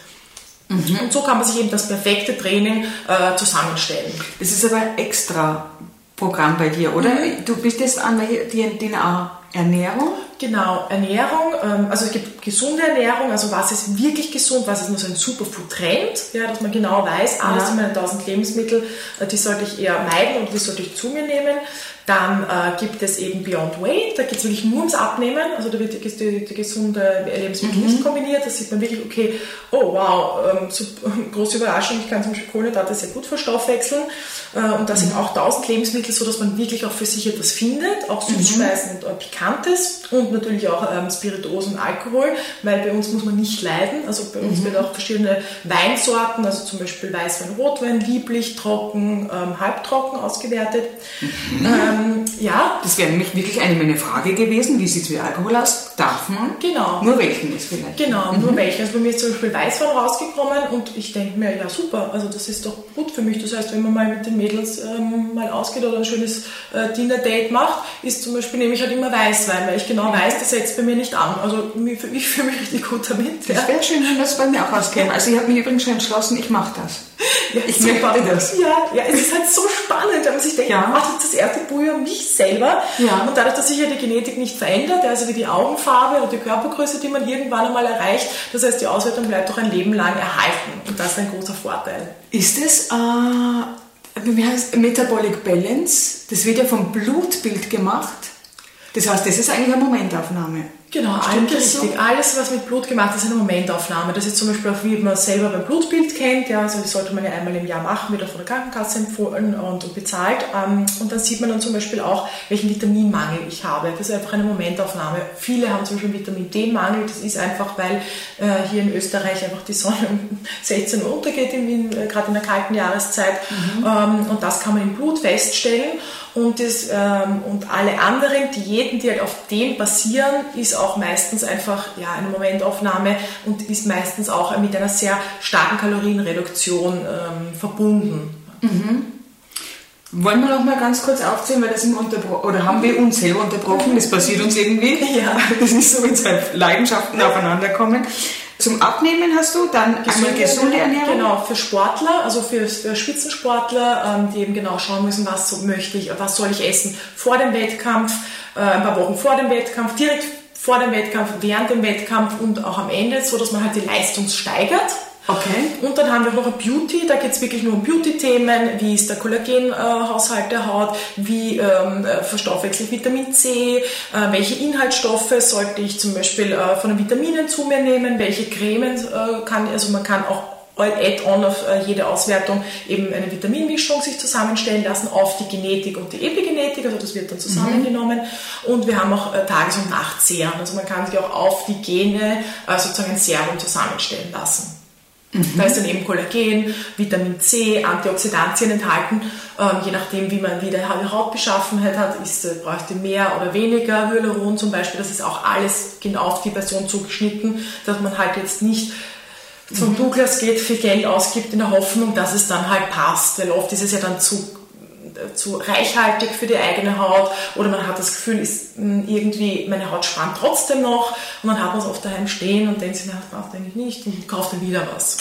Mhm. Und so kann man sich eben das perfekte Training äh, zusammenstellen. Das ist aber ein extra Programm bei dir, oder? Mhm. Du bist jetzt an der DNA Ernährung? Genau, Ernährung, ähm, also es gibt gesunde Ernährung, also was ist wirklich gesund, was ist nur so ein Superfood-Trend, ja, dass man genau weiß, alles ja. meine 1000 Lebensmittel, äh, die sollte ich eher meiden und die sollte ich zu mir nehmen. Dann äh, gibt es eben Beyond Weight, da geht es wirklich nur ums Abnehmen, also da wird die, die, die gesunde Lebensmittel mhm. nicht kombiniert, da sieht man wirklich, okay, oh wow, ähm, so, große Überraschung, ich kann zum Beispiel Kohlenhydrate sehr gut verstoffwechseln äh, und da mhm. sind auch 1000 Lebensmittel, so dass man wirklich auch für sich etwas findet, auch mhm. Süßspeisen mhm. und äh, Pikantes und natürlich auch ähm, Spirituosen und Alkohol, weil bei uns muss man nicht leiden, also bei uns mhm. wird auch verschiedene Weinsorten, also zum Beispiel Weißwein, Rotwein, lieblich, trocken, ähm, halbtrocken ausgewertet. Mhm. Ähm, ja. Das wäre nämlich wirklich eine meine Frage gewesen. Wie sieht es mit Alkohol aus? Darf man? Genau. Nur welchen ist vielleicht? Genau, mhm. nur welchen. Also bei mir ist zum Beispiel Weißwein rausgekommen und ich denke mir, ja super, also das ist doch gut für mich. Das heißt, wenn man mal mit den Mädels ähm, mal ausgeht oder ein schönes äh, Dinner-Date macht, ist zum Beispiel nehme ich halt immer Weißwein, weil ich genau weiß, das setzt bei mir nicht an. Also ich fühle mich richtig gut damit. Ja. Das wäre schön, wenn das bei mir auch rauskäme. Also ich habe mich übrigens schon entschlossen, ich mache das. Ja, ich super. möchte das. Ja, ja, es ist halt so spannend, wenn man sich denkt, ja. ich mache das erste über mich selber. Ja. Und dadurch, dass sich ja die Genetik nicht verändert, also wie die Augenfarbe oder die Körpergröße, die man irgendwann einmal erreicht, das heißt, die Auswertung bleibt auch ein Leben lang erhalten. Und das ist ein großer Vorteil. Ist es, äh, wie heißt Metabolic Balance? Das wird ja vom Blutbild gemacht. Das heißt, das ist eigentlich eine Momentaufnahme. Genau, alles, richtig. Alles, was mit Blut gemacht ist, ist eine Momentaufnahme. Das ist zum Beispiel auch, wie man selber beim Blutbild kennt. Ja, also das sollte man ja einmal im Jahr machen, wird auch von der Krankenkasse empfohlen und, und bezahlt. Ähm, und dann sieht man dann zum Beispiel auch, welchen Vitaminmangel ich habe. Das ist einfach eine Momentaufnahme. Viele haben zum Beispiel Vitamin D-Mangel. Das ist einfach, weil äh, hier in Österreich einfach die Sonne um 16 Uhr untergeht, äh, gerade in der kalten Jahreszeit. Mhm. Ähm, und das kann man im Blut feststellen. Und, das, ähm, und alle anderen Diäten, die halt auf dem basieren, ist auch meistens einfach ja, eine Momentaufnahme und ist meistens auch mit einer sehr starken Kalorienreduktion ähm, verbunden. Mhm. Wollen wir noch mal ganz kurz aufzählen, weil das sind unterbrochen, oder haben wir uns selber unterbrochen, das passiert uns irgendwie. Ja. Das ist so, wenn zwei Leidenschaften aufeinander kommen. Zum Abnehmen hast du dann gesunde, einmal gesunde Ernährung? Genau, für Sportler, also für, für Spitzensportler, ähm, die eben genau schauen müssen, was so möchte ich, was soll ich essen vor dem Wettkampf, äh, ein paar Wochen vor dem Wettkampf, direkt vor dem Wettkampf, während dem Wettkampf und auch am Ende, so dass man halt die Leistung steigert. Okay. Und dann haben wir noch ein Beauty, da geht es wirklich nur um Beauty-Themen, wie ist der Kollagenhaushalt der Haut, wie ähm, äh, verstoffwechselt Vitamin C, äh, welche Inhaltsstoffe sollte ich zum Beispiel äh, von den Vitaminen zu mir nehmen, welche Cremen äh, kann, also man kann auch Add-on auf äh, jede Auswertung eben eine Vitaminmischung sich zusammenstellen lassen auf die Genetik und die Epigenetik, also das wird dann zusammengenommen. Mhm. Und wir haben auch äh, Tages- und Nachtserien, also man kann sich auch auf die Gene sozusagen ein Serum zusammenstellen lassen. Mhm. Da ist dann eben Kollagen, Vitamin C, Antioxidantien enthalten. Ähm, je nachdem, wie man wieder Hautbeschaffenheit hat, ist, äh, bräuchte mehr oder weniger Hyaluron zum Beispiel. Das ist auch alles genau auf die Person zugeschnitten, dass man halt jetzt nicht zum mhm. Douglas geht, viel Geld ausgibt in der Hoffnung, dass es dann halt passt. Weil oft ist es ja dann zu zu reichhaltig für die eigene Haut oder man hat das Gefühl, ist hm, irgendwie meine Haut spannt trotzdem noch und dann hat man es oft daheim stehen und denkt sich, na, das braucht eigentlich nicht und kauft dann wieder was.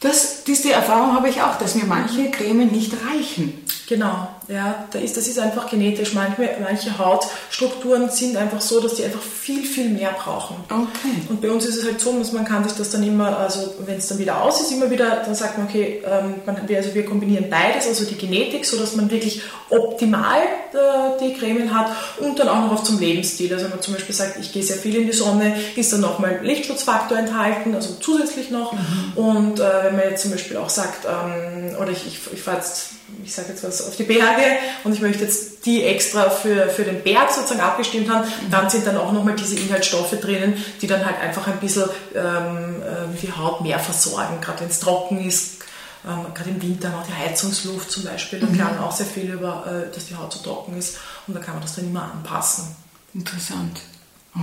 Das, diese Erfahrung habe ich auch, dass mir manche Cremen nicht reichen. Genau, ja, da ist, das ist einfach genetisch. Manche, manche Hautstrukturen sind einfach so, dass die einfach viel, viel mehr brauchen. Okay. Und bei uns ist es halt so, dass man kann sich das dann immer, also wenn es dann wieder aus ist, immer wieder, dann sagt man, okay, ähm, man, also wir kombinieren beides, also die Genetik, so dass man wirklich optimal äh, die Cremen hat und dann auch noch auf zum Lebensstil. Also wenn man zum Beispiel sagt, ich gehe sehr viel in die Sonne, ist dann nochmal Lichtschutzfaktor enthalten, also zusätzlich noch. Mhm. Und äh, wenn man jetzt zum Beispiel auch sagt, ähm, oder ich, ich, ich fahre jetzt ich sage jetzt was, auf die Berge und ich möchte jetzt die extra für, für den Berg sozusagen abgestimmt haben, mhm. dann sind dann auch nochmal diese Inhaltsstoffe drinnen, die dann halt einfach ein bisschen ähm, äh, die Haut mehr versorgen, gerade wenn es trocken ist. Ähm, gerade im Winter noch die Heizungsluft zum Beispiel, da mhm. lernen auch sehr viel über, äh, dass die Haut so trocken ist und da kann man das dann immer anpassen. Interessant.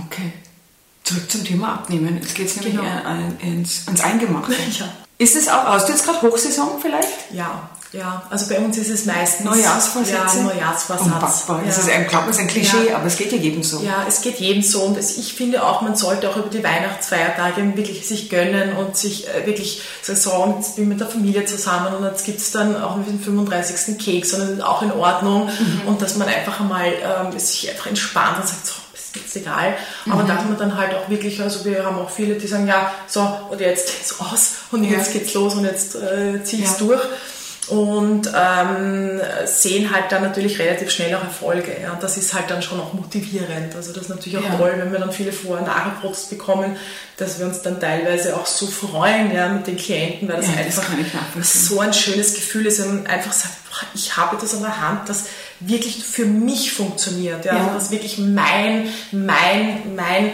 Okay. Zurück zum Thema Abnehmen. Jetzt geht es nämlich genau. ins, ans Eingemachte. Ja. Ist es auch, hast du jetzt gerade Hochsaison vielleicht? Ja, ja, also bei uns ist es meistens Neujahrsvorsätze. Ja, Neujahrsvorsatz. Unpackbar. Ja. Das ist ein, glaubt man, ist ein Klischee, ja. aber es geht ja jedem so. Ja, es geht jedem so und ich finde auch, man sollte auch über die Weihnachtsfeiertage wirklich sich gönnen und sich äh, wirklich sagen, jetzt bin ich mit der Familie zusammen und jetzt gibt es dann auch mit dem 35. Keks, sondern auch in Ordnung mhm. und dass man einfach einmal ähm, sich einfach entspannt und sagt, so, ist egal. Aber mhm. da hat man dann halt auch wirklich, also wir haben auch viele, die sagen, ja, so, und jetzt geht's aus und ja. jetzt geht's los und jetzt äh, zieh ich's ja. durch und ähm, sehen halt dann natürlich relativ schnell auch Erfolge. Ja. Und das ist halt dann schon auch motivierend. Also das ist natürlich auch ja. toll, wenn wir dann viele Vor- und Nachrichten bekommen, dass wir uns dann teilweise auch so freuen ja, mit den Klienten, weil das einfach das so ein schönes Gefühl ist, wenn man einfach sagt, boah, ich habe das an der Hand, das wirklich für mich funktioniert. Ja. ja. Also dass wirklich mein, mein, mein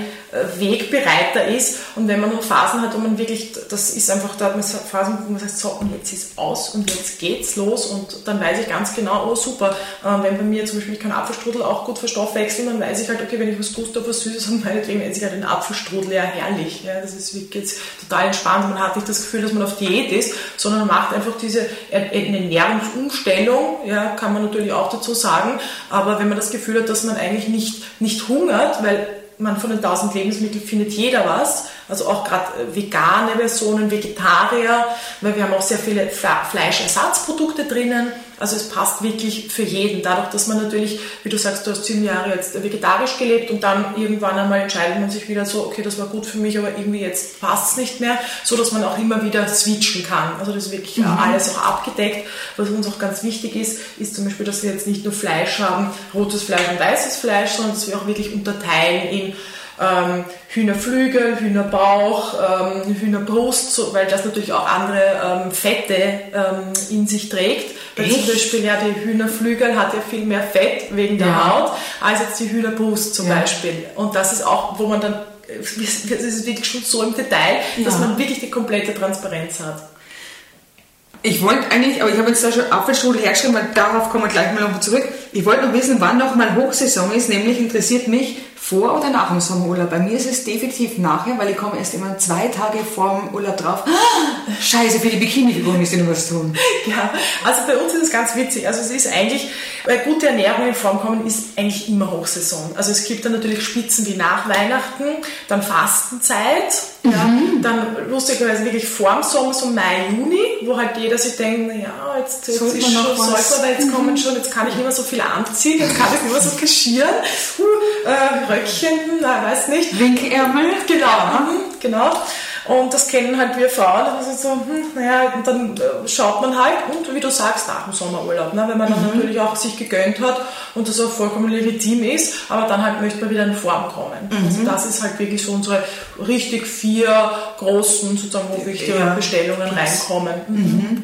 Wegbereiter ist. Und wenn man nur Phasen hat, wo man wirklich, das ist einfach, da hat Phasen, wo man sagt, so, und jetzt ist aus und jetzt geht's los und dann weiß ich ganz genau, oh super, äh, wenn bei mir zum Beispiel, ich kann Apfelstrudel auch gut verstoffwechseln, dann weiß ich halt, okay, wenn ich was Lust auf was Süßes und meinetwegen esse ich halt den Apfelstrudel, ja herrlich. Ja, das ist wirklich jetzt total entspannt. Man hat nicht das Gefühl, dass man auf Diät ist, sondern man macht einfach diese Ernährungsumstellung, ja, kann man natürlich auch dazu sagen, aber wenn man das Gefühl hat, dass man eigentlich nicht, nicht hungert, weil man von den 1000 Lebensmitteln findet jeder was, also auch gerade äh, vegane Versionen, Vegetarier, weil wir haben auch sehr viele Fleischersatzprodukte drinnen. Also es passt wirklich für jeden. Dadurch, dass man natürlich, wie du sagst, du hast sieben Jahre jetzt vegetarisch gelebt und dann irgendwann einmal entscheidet man sich wieder so, okay, das war gut für mich, aber irgendwie jetzt passt es nicht mehr, so dass man auch immer wieder switchen kann. Also das ist wirklich mhm. alles auch abgedeckt. Was uns auch ganz wichtig ist, ist zum Beispiel, dass wir jetzt nicht nur Fleisch haben, rotes Fleisch und weißes Fleisch, sondern dass wir auch wirklich unterteilen in ähm, Hühnerflügel, Hühnerbauch, ähm, Hühnerbrust, so, weil das natürlich auch andere ähm, Fette in sich trägt. Weil zum Beispiel ja die Hühnerflügel hat ja viel mehr Fett wegen der ja. Haut als jetzt die Hühnerbrust zum ja. Beispiel. Und das ist auch, wo man dann, das ist wirklich schon so im Detail, ja. dass man wirklich die komplette Transparenz hat. Ich wollte eigentlich, aber ich habe jetzt da schon Apfelstrudel hergeschrieben, weil darauf kommen wir gleich mal nochmal zurück. Ich wollte noch wissen, wann noch mal Hochsaison ist, nämlich interessiert mich, vor oder nach dem Sommerurlaub? Bei mir ist es definitiv nachher, weil ich komme erst immer zwei Tage vor dem Urlaub drauf. Ah, scheiße, für die Bikini-Figuren müsste ich noch was tun. Ja, also bei uns ist es ganz witzig. Also es ist eigentlich, weil gute Ernährung in Form kommen, ist eigentlich immer Hochsaison. Also es gibt dann natürlich Spitzen wie nach Weihnachten, dann Fastenzeit, mhm. ja, dann lustigerweise wirklich vor dem Sommer, so Mai, Juni, wo halt jeder sich denkt, naja, jetzt, jetzt ist schon, sollte man, jetzt mhm. kommen schon, jetzt kann ich nicht mehr so viel anziehen, jetzt kann ich nicht mehr so kaschieren. Uh, äh, Röckchen, na, weiß nicht. Winkelärmel. Genau, ja. Mhm, genau. Und das kennen halt wir Frauen, da ist so, hm, naja, und dann äh, schaut man halt, und wie du sagst, nach dem Sommerurlaub, ne, wenn man dann mhm. natürlich auch sich gegönnt hat und das auch vollkommen legitim ist, aber dann halt möchte man wieder in Form kommen. Mhm. Also das ist halt wirklich so unsere richtig vier großen, sozusagen, wo wirklich ja. Bestellungen reinkommen. Mhm.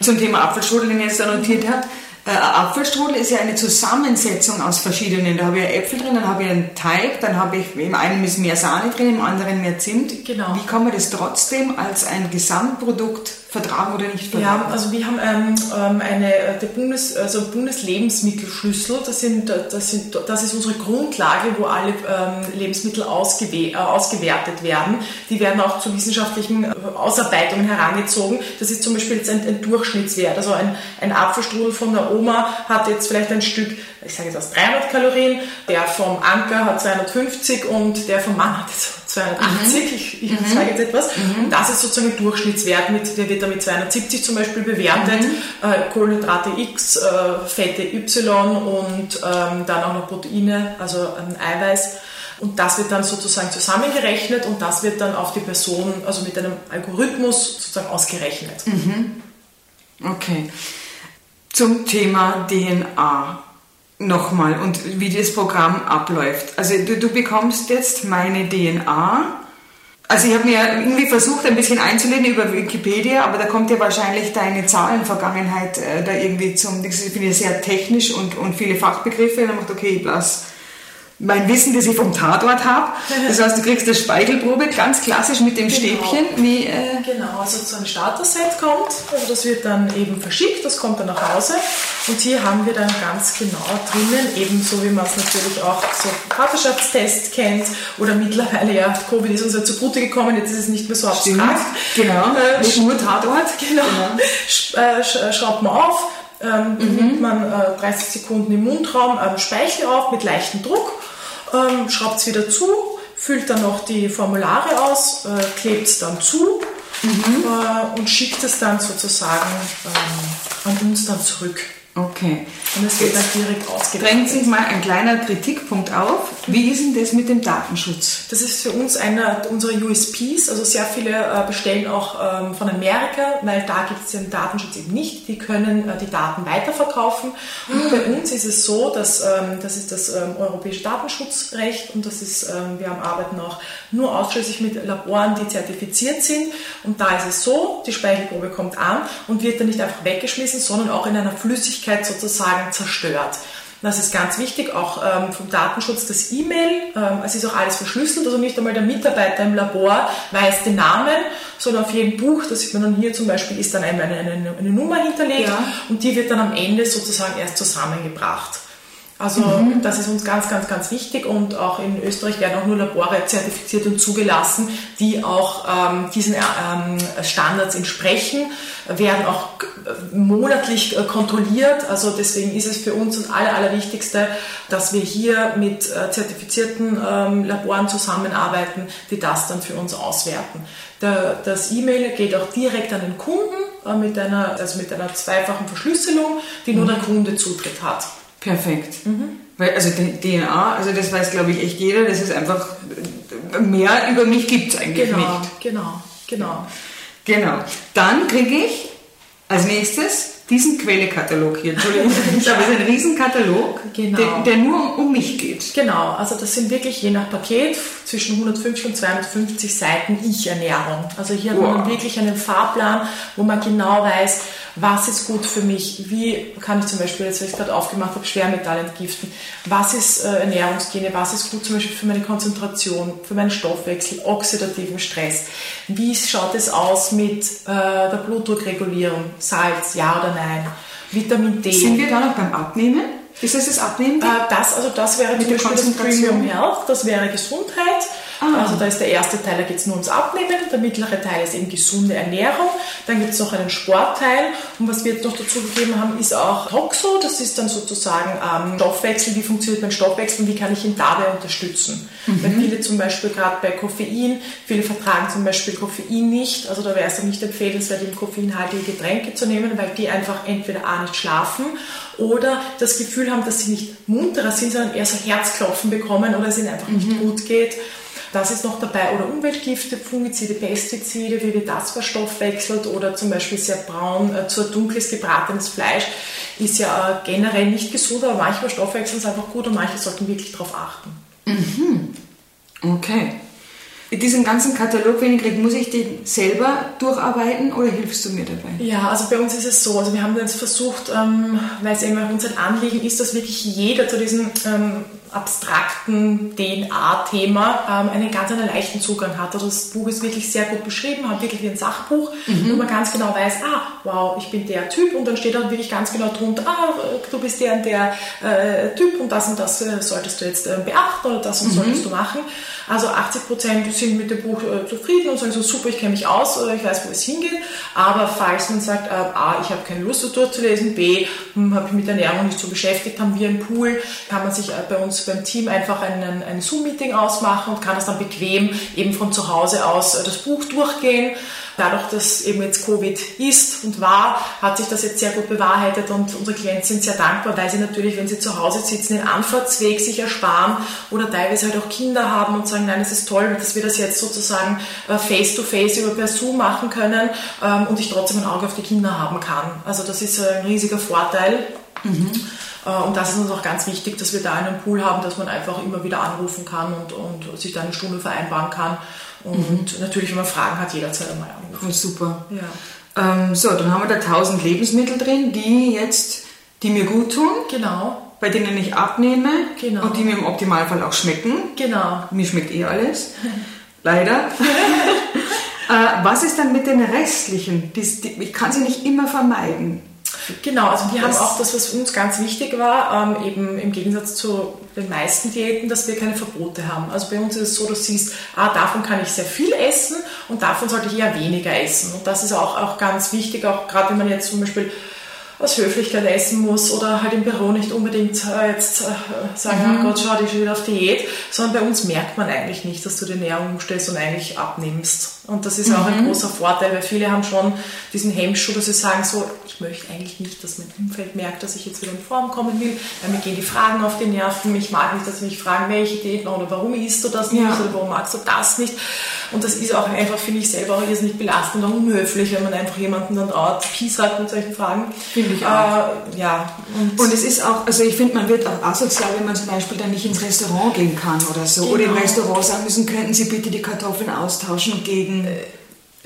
Zum Thema Apfelstrudel, den ich jetzt da notiert habe, äh, Apfelstrudel ist ja eine Zusammensetzung aus verschiedenen. Da habe ich Äpfel drin, dann habe ich einen Teig, dann habe ich im einen ist mehr Sahne drin, im anderen mehr Zimt. Genau. Wie kann man das trotzdem als ein Gesamtprodukt vertragen oder nicht vertragen? Ja, also wir haben ähm, ähm eine, äh, der Bundes, also Bundeslebensmittelschlüssel, das, sind, das, sind, das ist unsere Grundlage, wo alle ähm, Lebensmittel ausgewe äh, ausgewertet werden. Die werden auch zu wissenschaftlichen äh, Ausarbeitungen herangezogen. Das ist zum Beispiel jetzt ein, ein Durchschnittswert. Also ein, ein Apfelstrudel von der Oma hat jetzt vielleicht ein Stück, ich sage jetzt aus 300 Kalorien, der vom Anker hat 250 und der vom Mann hat jetzt 280, mhm. ich, ich mhm. zeige jetzt etwas. Mhm. Und das ist sozusagen ein Durchschnittswert, mit, der wird damit 270 zum Beispiel bewertet. Mhm. Äh, Kohlenhydrate X, äh, Fette Y und ähm, dann auch noch Proteine, also ähm, Eiweiß. Und das wird dann sozusagen zusammengerechnet und das wird dann auf die Person, also mit einem Algorithmus sozusagen ausgerechnet. Mhm. Okay. Zum Thema DNA nochmal und wie das Programm abläuft. Also du, du bekommst jetzt meine DNA. Also ich habe mir irgendwie versucht, ein bisschen einzulesen über Wikipedia, aber da kommt ja wahrscheinlich deine Zahlenvergangenheit äh, da irgendwie zum, ich finde ich sehr technisch und, und viele Fachbegriffe. Und dann macht, okay, ich lasse mein Wissen, das ich vom Tatort habe. Das heißt, du kriegst eine Speichelprobe, ganz klassisch mit dem genau. Stäbchen. Wie, äh genau, also so ein Starter-Set kommt, also das wird dann eben verschickt, das kommt dann nach Hause und hier haben wir dann ganz genau drinnen, ebenso wie man es natürlich auch so Vaterschaftstest kennt oder mittlerweile ja, Covid ist uns ja zugute gekommen, jetzt ist es nicht mehr so abstrakt. Genau, äh, nicht nur Tatort. Genau, genau. Sch äh, schraubt man auf, ähm, mhm. nimmt man äh, 30 Sekunden im Mundraum ähm, Speichel auf mit leichtem Druck ähm, schraubt es wieder zu, füllt dann noch die Formulare aus, äh, klebt es dann zu mhm. äh, und schickt es dann sozusagen ähm, an uns dann zurück. Okay. Und es wird dann direkt ausgedrängt. Drängt sich mal ein kleiner Kritikpunkt auf. Wie ist denn das mit dem Datenschutz? Das ist für uns einer unserer USPs. Also sehr viele äh, bestellen auch ähm, von Amerika, weil da gibt es den Datenschutz eben nicht. Die können äh, die Daten weiterverkaufen. Und bei uns ist es so, dass ähm, das ist das ähm, europäische Datenschutzrecht und das ist, wir arbeiten auch nur ausschließlich mit Laboren, die zertifiziert sind. Und da ist es so, die Speichelprobe kommt an und wird dann nicht einfach weggeschmissen, sondern auch in einer Flüssigkeit Flüssigkeit sozusagen zerstört. Das ist ganz wichtig, auch ähm, vom Datenschutz das E-Mail. Ähm, es ist auch alles verschlüsselt, also nicht einmal der Mitarbeiter im Labor weiß den Namen, sondern auf jedem Buch, das sieht man dann hier zum Beispiel, ist dann eine, eine, eine Nummer hinterlegt ja. und die wird dann am Ende sozusagen erst zusammengebracht. Also mhm. das ist uns ganz, ganz, ganz wichtig und auch in Österreich werden auch nur Labore zertifiziert und zugelassen, die auch ähm, diesen ähm, Standards entsprechen, werden auch monatlich äh, kontrolliert. Also deswegen ist es für uns das Aller, Allerwichtigste, dass wir hier mit äh, zertifizierten ähm, Laboren zusammenarbeiten, die das dann für uns auswerten. Der, das E-Mail geht auch direkt an den Kunden äh, mit einer, also mit einer zweifachen Verschlüsselung, die nur mhm. der Kunde Zutritt hat. Perfekt. Mhm. Weil, also DNA, also das weiß glaube ich echt jeder, das ist einfach, mehr über mich gibt es eigentlich genau, nicht. Genau, genau. Genau. Dann kriege ich als nächstes diesen Quellekatalog hier. Entschuldigung, ich habe einen Riesenkatalog, genau. der, der, nur um mich geht. Genau, also das sind wirklich je nach Paket zwischen 150 und 250 Seiten Ich-Ernährung. Also hier wow. hat man wirklich einen Fahrplan, wo man genau weiß, was ist gut für mich, wie kann ich zum Beispiel, jetzt, weil ich gerade aufgemacht habe, Schwermetall entgiften, was ist äh, Ernährungsgene, was ist gut zum Beispiel für meine Konzentration, für meinen Stoffwechsel, oxidativen Stress, wie schaut es aus mit äh, der Blutdruckregulierung, Salz, ja oder nein, Vitamin D. Sind wir da noch beim Abnehmen? Ist das das Abnehmen? Äh, das, also das wäre zum Beispiel das Premium Health, das wäre Gesundheit. Ah. Also da ist der erste Teil, da geht es nur ums Abnehmen, der mittlere Teil ist eben gesunde Ernährung, dann gibt es noch einen Sportteil und was wir jetzt noch dazu gegeben haben, ist auch Toxo, das ist dann sozusagen ähm, Stoffwechsel, wie funktioniert mein Stoffwechsel und wie kann ich ihn dabei unterstützen. Mhm. Weil viele zum Beispiel gerade bei Koffein, viele vertragen zum Beispiel Koffein nicht, also da wäre es dann nicht empfehlenswert, eben koffeinhaltige Getränke zu nehmen, weil die einfach entweder A nicht schlafen oder das Gefühl haben, dass sie nicht munterer sind, sondern eher so Herzklopfen bekommen oder es ihnen einfach mhm. nicht gut geht. Das ist noch dabei. Oder Umweltgifte, Fungizide, Pestizide, wie wird das verstoffwechselt oder zum Beispiel sehr braun äh, zu dunkles gebratenes Fleisch ist ja äh, generell nicht gesund, aber manchmal stoffwechseln es einfach gut und manche sollten wirklich darauf achten. Mhm. Okay diesen ganzen Katalog, wenn ich kriege, muss ich den selber durcharbeiten oder hilfst du mir dabei? Ja, also bei uns ist es so, also wir haben jetzt versucht, ähm, weil es eben uns ein Anliegen ist, dass wirklich jeder zu diesem ähm, abstrakten DNA-Thema ähm, einen ganz einen leichten Zugang hat. Also das Buch ist wirklich sehr gut beschrieben, hat wirklich wie ein Sachbuch, mhm. wo man ganz genau weiß, ah, wow, ich bin der Typ und dann steht dann wirklich ganz genau drunter, ah, du bist der und der äh, Typ und das und das äh, solltest du jetzt äh, beachten oder das und mhm. solltest du machen. Also 80 Prozent sind mit dem Buch äh, zufrieden und sagen so, super, ich kenne mich aus, oder ich weiß, wo es hingeht. Aber falls man sagt, äh, A, ich habe keine Lust, das durchzulesen, B, hm, habe ich mit Ernährung nicht so beschäftigt, haben wir einen Pool, kann man sich äh, bei uns beim Team einfach einen, ein Zoom-Meeting ausmachen und kann das dann bequem eben von zu Hause aus äh, das Buch durchgehen. Dadurch, dass eben jetzt Covid ist und war, hat sich das jetzt sehr gut bewahrheitet und unsere Klienten sind sehr dankbar, weil sie natürlich, wenn sie zu Hause sitzen, den Anfahrtsweg sich ersparen oder teilweise halt auch Kinder haben und sagen, nein, es ist toll, dass wir das jetzt sozusagen äh, face-to-face über per Zoom machen können ähm, und ich trotzdem ein Auge auf die Kinder haben kann. Also das ist ein riesiger Vorteil. Mhm. Äh, und das ist uns auch ganz wichtig, dass wir da einen Pool haben, dass man einfach immer wieder anrufen kann und, und sich da eine Stunde vereinbaren kann. Und mhm. natürlich, wenn man Fragen hat, jederzeit einmal anrufen. Super. Ja. Ähm, so, dann haben wir da 1000 Lebensmittel drin, die jetzt, die mir gut tun. Genau. Bei denen ich abnehme. Genau. Und die mir im Optimalfall auch schmecken. Genau. Mir schmeckt eh alles. Leider. äh, was ist dann mit den restlichen? Die, die, ich kann sie nicht immer vermeiden. Genau, also wir das haben auch das, was uns ganz wichtig war, ähm, eben im Gegensatz zu den meisten Diäten, dass wir keine Verbote haben. Also bei uns ist es so, dass du siehst, ah, davon kann ich sehr viel essen und davon sollte ich eher weniger essen. Und das ist auch, auch ganz wichtig, auch gerade wenn man jetzt zum Beispiel aus Höflichkeit essen muss oder halt im Büro nicht unbedingt äh, jetzt äh, sagen, mhm. oh Gott, schau, ich schon wieder auf Diät, sondern bei uns merkt man eigentlich nicht, dass du die Ernährung umstellst und eigentlich abnimmst. Und das ist auch ein mhm. großer Vorteil, weil viele haben schon diesen Hemmschuh, dass sie sagen so, ich möchte eigentlich nicht, dass mein Umfeld merkt, dass ich jetzt wieder in Form kommen will, weil mir gehen die Fragen auf die Nerven, ich mag nicht, dass sie mich fragen, welche Diät oder warum isst du das nicht ja. oder warum magst du das nicht. Und das ist auch einfach, finde ich selber auch jetzt nicht belastend und unhöflich, wenn man einfach jemanden dann dauert Peace hat mit solchen Fragen. Finde ich auch. Äh, ja. Und, und, es ist auch, also ich finde, man wird auch asozial, wenn man zum Beispiel dann nicht ins Restaurant gehen kann oder so. Genau. Oder im Restaurant sagen müssen, könnten Sie bitte die Kartoffeln austauschen gegen... Äh,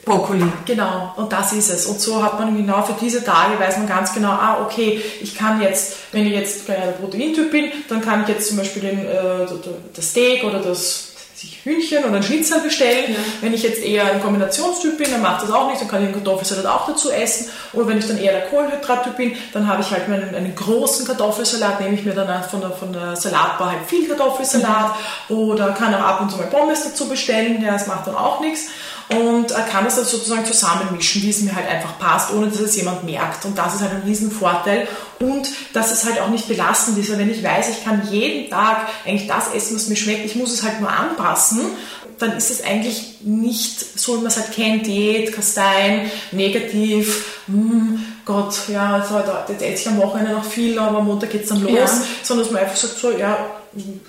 Brokkoli. Genau, und das ist es. Und so hat man genau für diese Tage, weiß man ganz genau, ah, okay, ich kann jetzt, wenn ich jetzt ein Proteintyp bin, dann kann ich jetzt zum Beispiel den, äh, das Steak oder das sich Hühnchen oder ein Schnitzel bestellen. Ja. Wenn ich jetzt eher ein Kombinationstyp bin, dann macht das auch nichts, dann kann ich den Kartoffelsalat auch dazu essen. Oder wenn ich dann eher der Kohlenhydrattyp bin, dann habe ich halt meinen, einen großen Kartoffelsalat, nehme ich mir dann von der, von der Salatbar halt viel Kartoffelsalat mhm. oder kann auch ab und zu mal Pommes dazu bestellen, ja, das macht dann auch nichts und kann das dann sozusagen zusammenmischen, wie es mir halt einfach passt, ohne dass es jemand merkt. Und das ist halt ein Riesenvorteil. Und dass es halt auch nicht belastend ist, weil wenn ich weiß, ich kann jeden Tag eigentlich das essen, was mir schmeckt, ich muss es halt nur anpassen, dann ist es eigentlich nicht so, wie man es halt kennt, Diät, Kastein, negativ, hm, Gott, ja, jetzt, jetzt esse ich am Wochenende noch viel, aber am Montag geht es dann los, ja. sondern dass man einfach sagt, so, ja,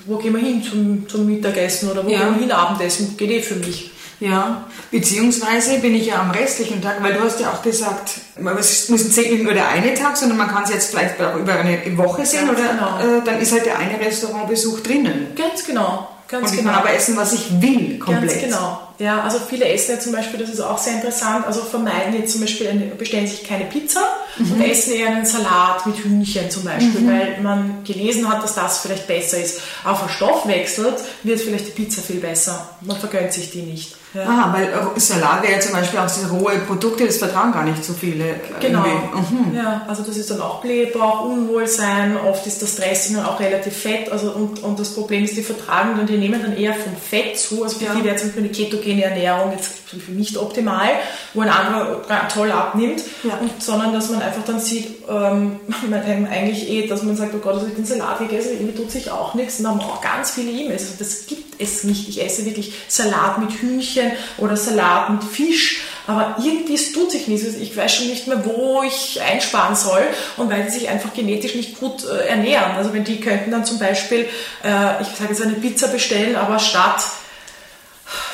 wo gehen wir hin zum, zum Mittagessen oder wo ja. gehen wir hin Abendessen, geht eh für mich. Ja, beziehungsweise bin ich ja am restlichen Tag, weil du hast ja auch gesagt, es muss nicht nur der eine Tag, sondern man kann es jetzt vielleicht auch über eine Woche sehen Ganz oder genau. äh, dann ist halt der eine Restaurantbesuch drinnen. Ganz genau. Ganz und ich genau. kann aber essen, was ich will, komplett. Ganz genau. Ja, also viele essen ja zum Beispiel, das ist auch sehr interessant, also vermeiden jetzt zum Beispiel, eine, bestellen sich keine Pizza mhm. und essen eher einen Salat mit Hühnchen zum Beispiel, mhm. weil man gelesen hat, dass das vielleicht besser ist. Auf der Stoffwechselt wird vielleicht die Pizza viel besser. Man vergönnt sich die nicht. Ja. Aha, weil Salat wäre ja zum Beispiel auch diese rohe Produkte, das vertragen gar nicht so viele. Genau. Mhm. Ja, also das ist dann auch Blähbauch, Unwohlsein, oft ist das Dressing dann auch relativ fett. Also und, und das Problem ist, die vertragen dann, die nehmen dann eher vom Fett zu. Also für ja. die wäre zum Beispiel eine ketogene Ernährung jetzt nicht optimal, wo ein anderer toll abnimmt, ja. und, sondern dass man einfach dann sieht, ähm, eigentlich eh, dass man sagt, oh Gott, also ich den Salat gegessen, irgendwie tut sich auch nichts und dann haben auch ganz viele E-Mails. Also das gibt es nicht. Ich esse wirklich Salat mit Hühnchen oder Salat mit Fisch, aber irgendwie es tut sich nichts. Ich weiß schon nicht mehr, wo ich einsparen soll und weil sie sich einfach genetisch nicht gut äh, ernähren. Also wenn die könnten dann zum Beispiel, äh, ich sage jetzt eine Pizza bestellen, aber statt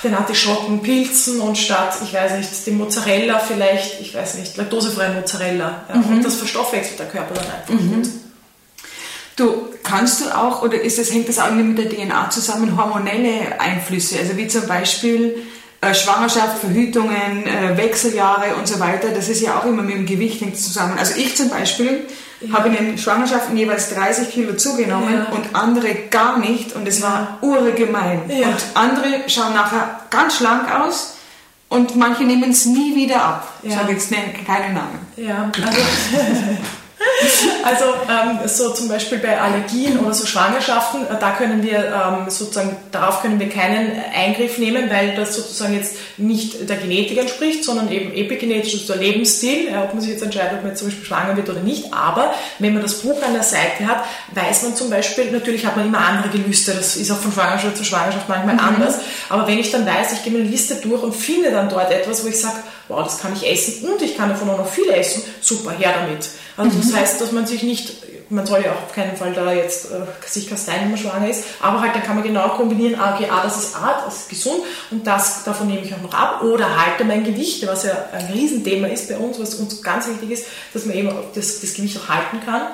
den Artischocken, Pilzen und statt, ich weiß nicht, dem Mozzarella vielleicht, ich weiß nicht, laktosefreien Mozzarella. Ja, mhm. Und das verstoffwechselt der Körper dann einfach mhm. gut. Du, kannst du auch, oder ist das, hängt das auch mit der DNA zusammen, hormonelle Einflüsse, also wie zum Beispiel äh, Schwangerschaft, Verhütungen, äh, Wechseljahre und so weiter, das ist ja auch immer mit dem Gewicht hängt zusammen. Also ich zum Beispiel ja. habe in den Schwangerschaften jeweils 30 Kilo zugenommen ja. und andere gar nicht und es war urgemein. Ja. Und andere schauen nachher ganz schlank aus und manche nehmen es nie wieder ab. Ich sage jetzt keine Namen. Ja, also Also ähm, so zum Beispiel bei Allergien oder so Schwangerschaften, äh, da können wir ähm, sozusagen, darauf können wir keinen Eingriff nehmen, weil das sozusagen jetzt nicht der Genetik entspricht, sondern eben epigenetisch, also der Lebensstil, ja, ob man sich jetzt entscheidet, ob man jetzt zum Beispiel schwanger wird oder nicht. Aber wenn man das Buch an der Seite hat, weiß man zum Beispiel, natürlich hat man immer andere Gelüste, das ist auch von Schwangerschaft zu Schwangerschaft manchmal mhm. anders, aber wenn ich dann weiß, ich gehe meine Liste durch und finde dann dort etwas, wo ich sage, wow, das kann ich essen und ich kann davon auch noch viel essen, super, her damit. Also das mhm. heißt, dass man sich nicht, man soll ja auch auf keinen Fall da jetzt äh, sich kasteien, wenn man schwanger ist, aber halt dann kann man genau kombinieren, ah, okay, ah, das ist Art, das ist gesund und das, davon nehme ich auch noch ab oder halte mein Gewicht, was ja ein Riesenthema ist bei uns, was uns ganz wichtig ist, dass man eben das, das Gewicht auch halten kann.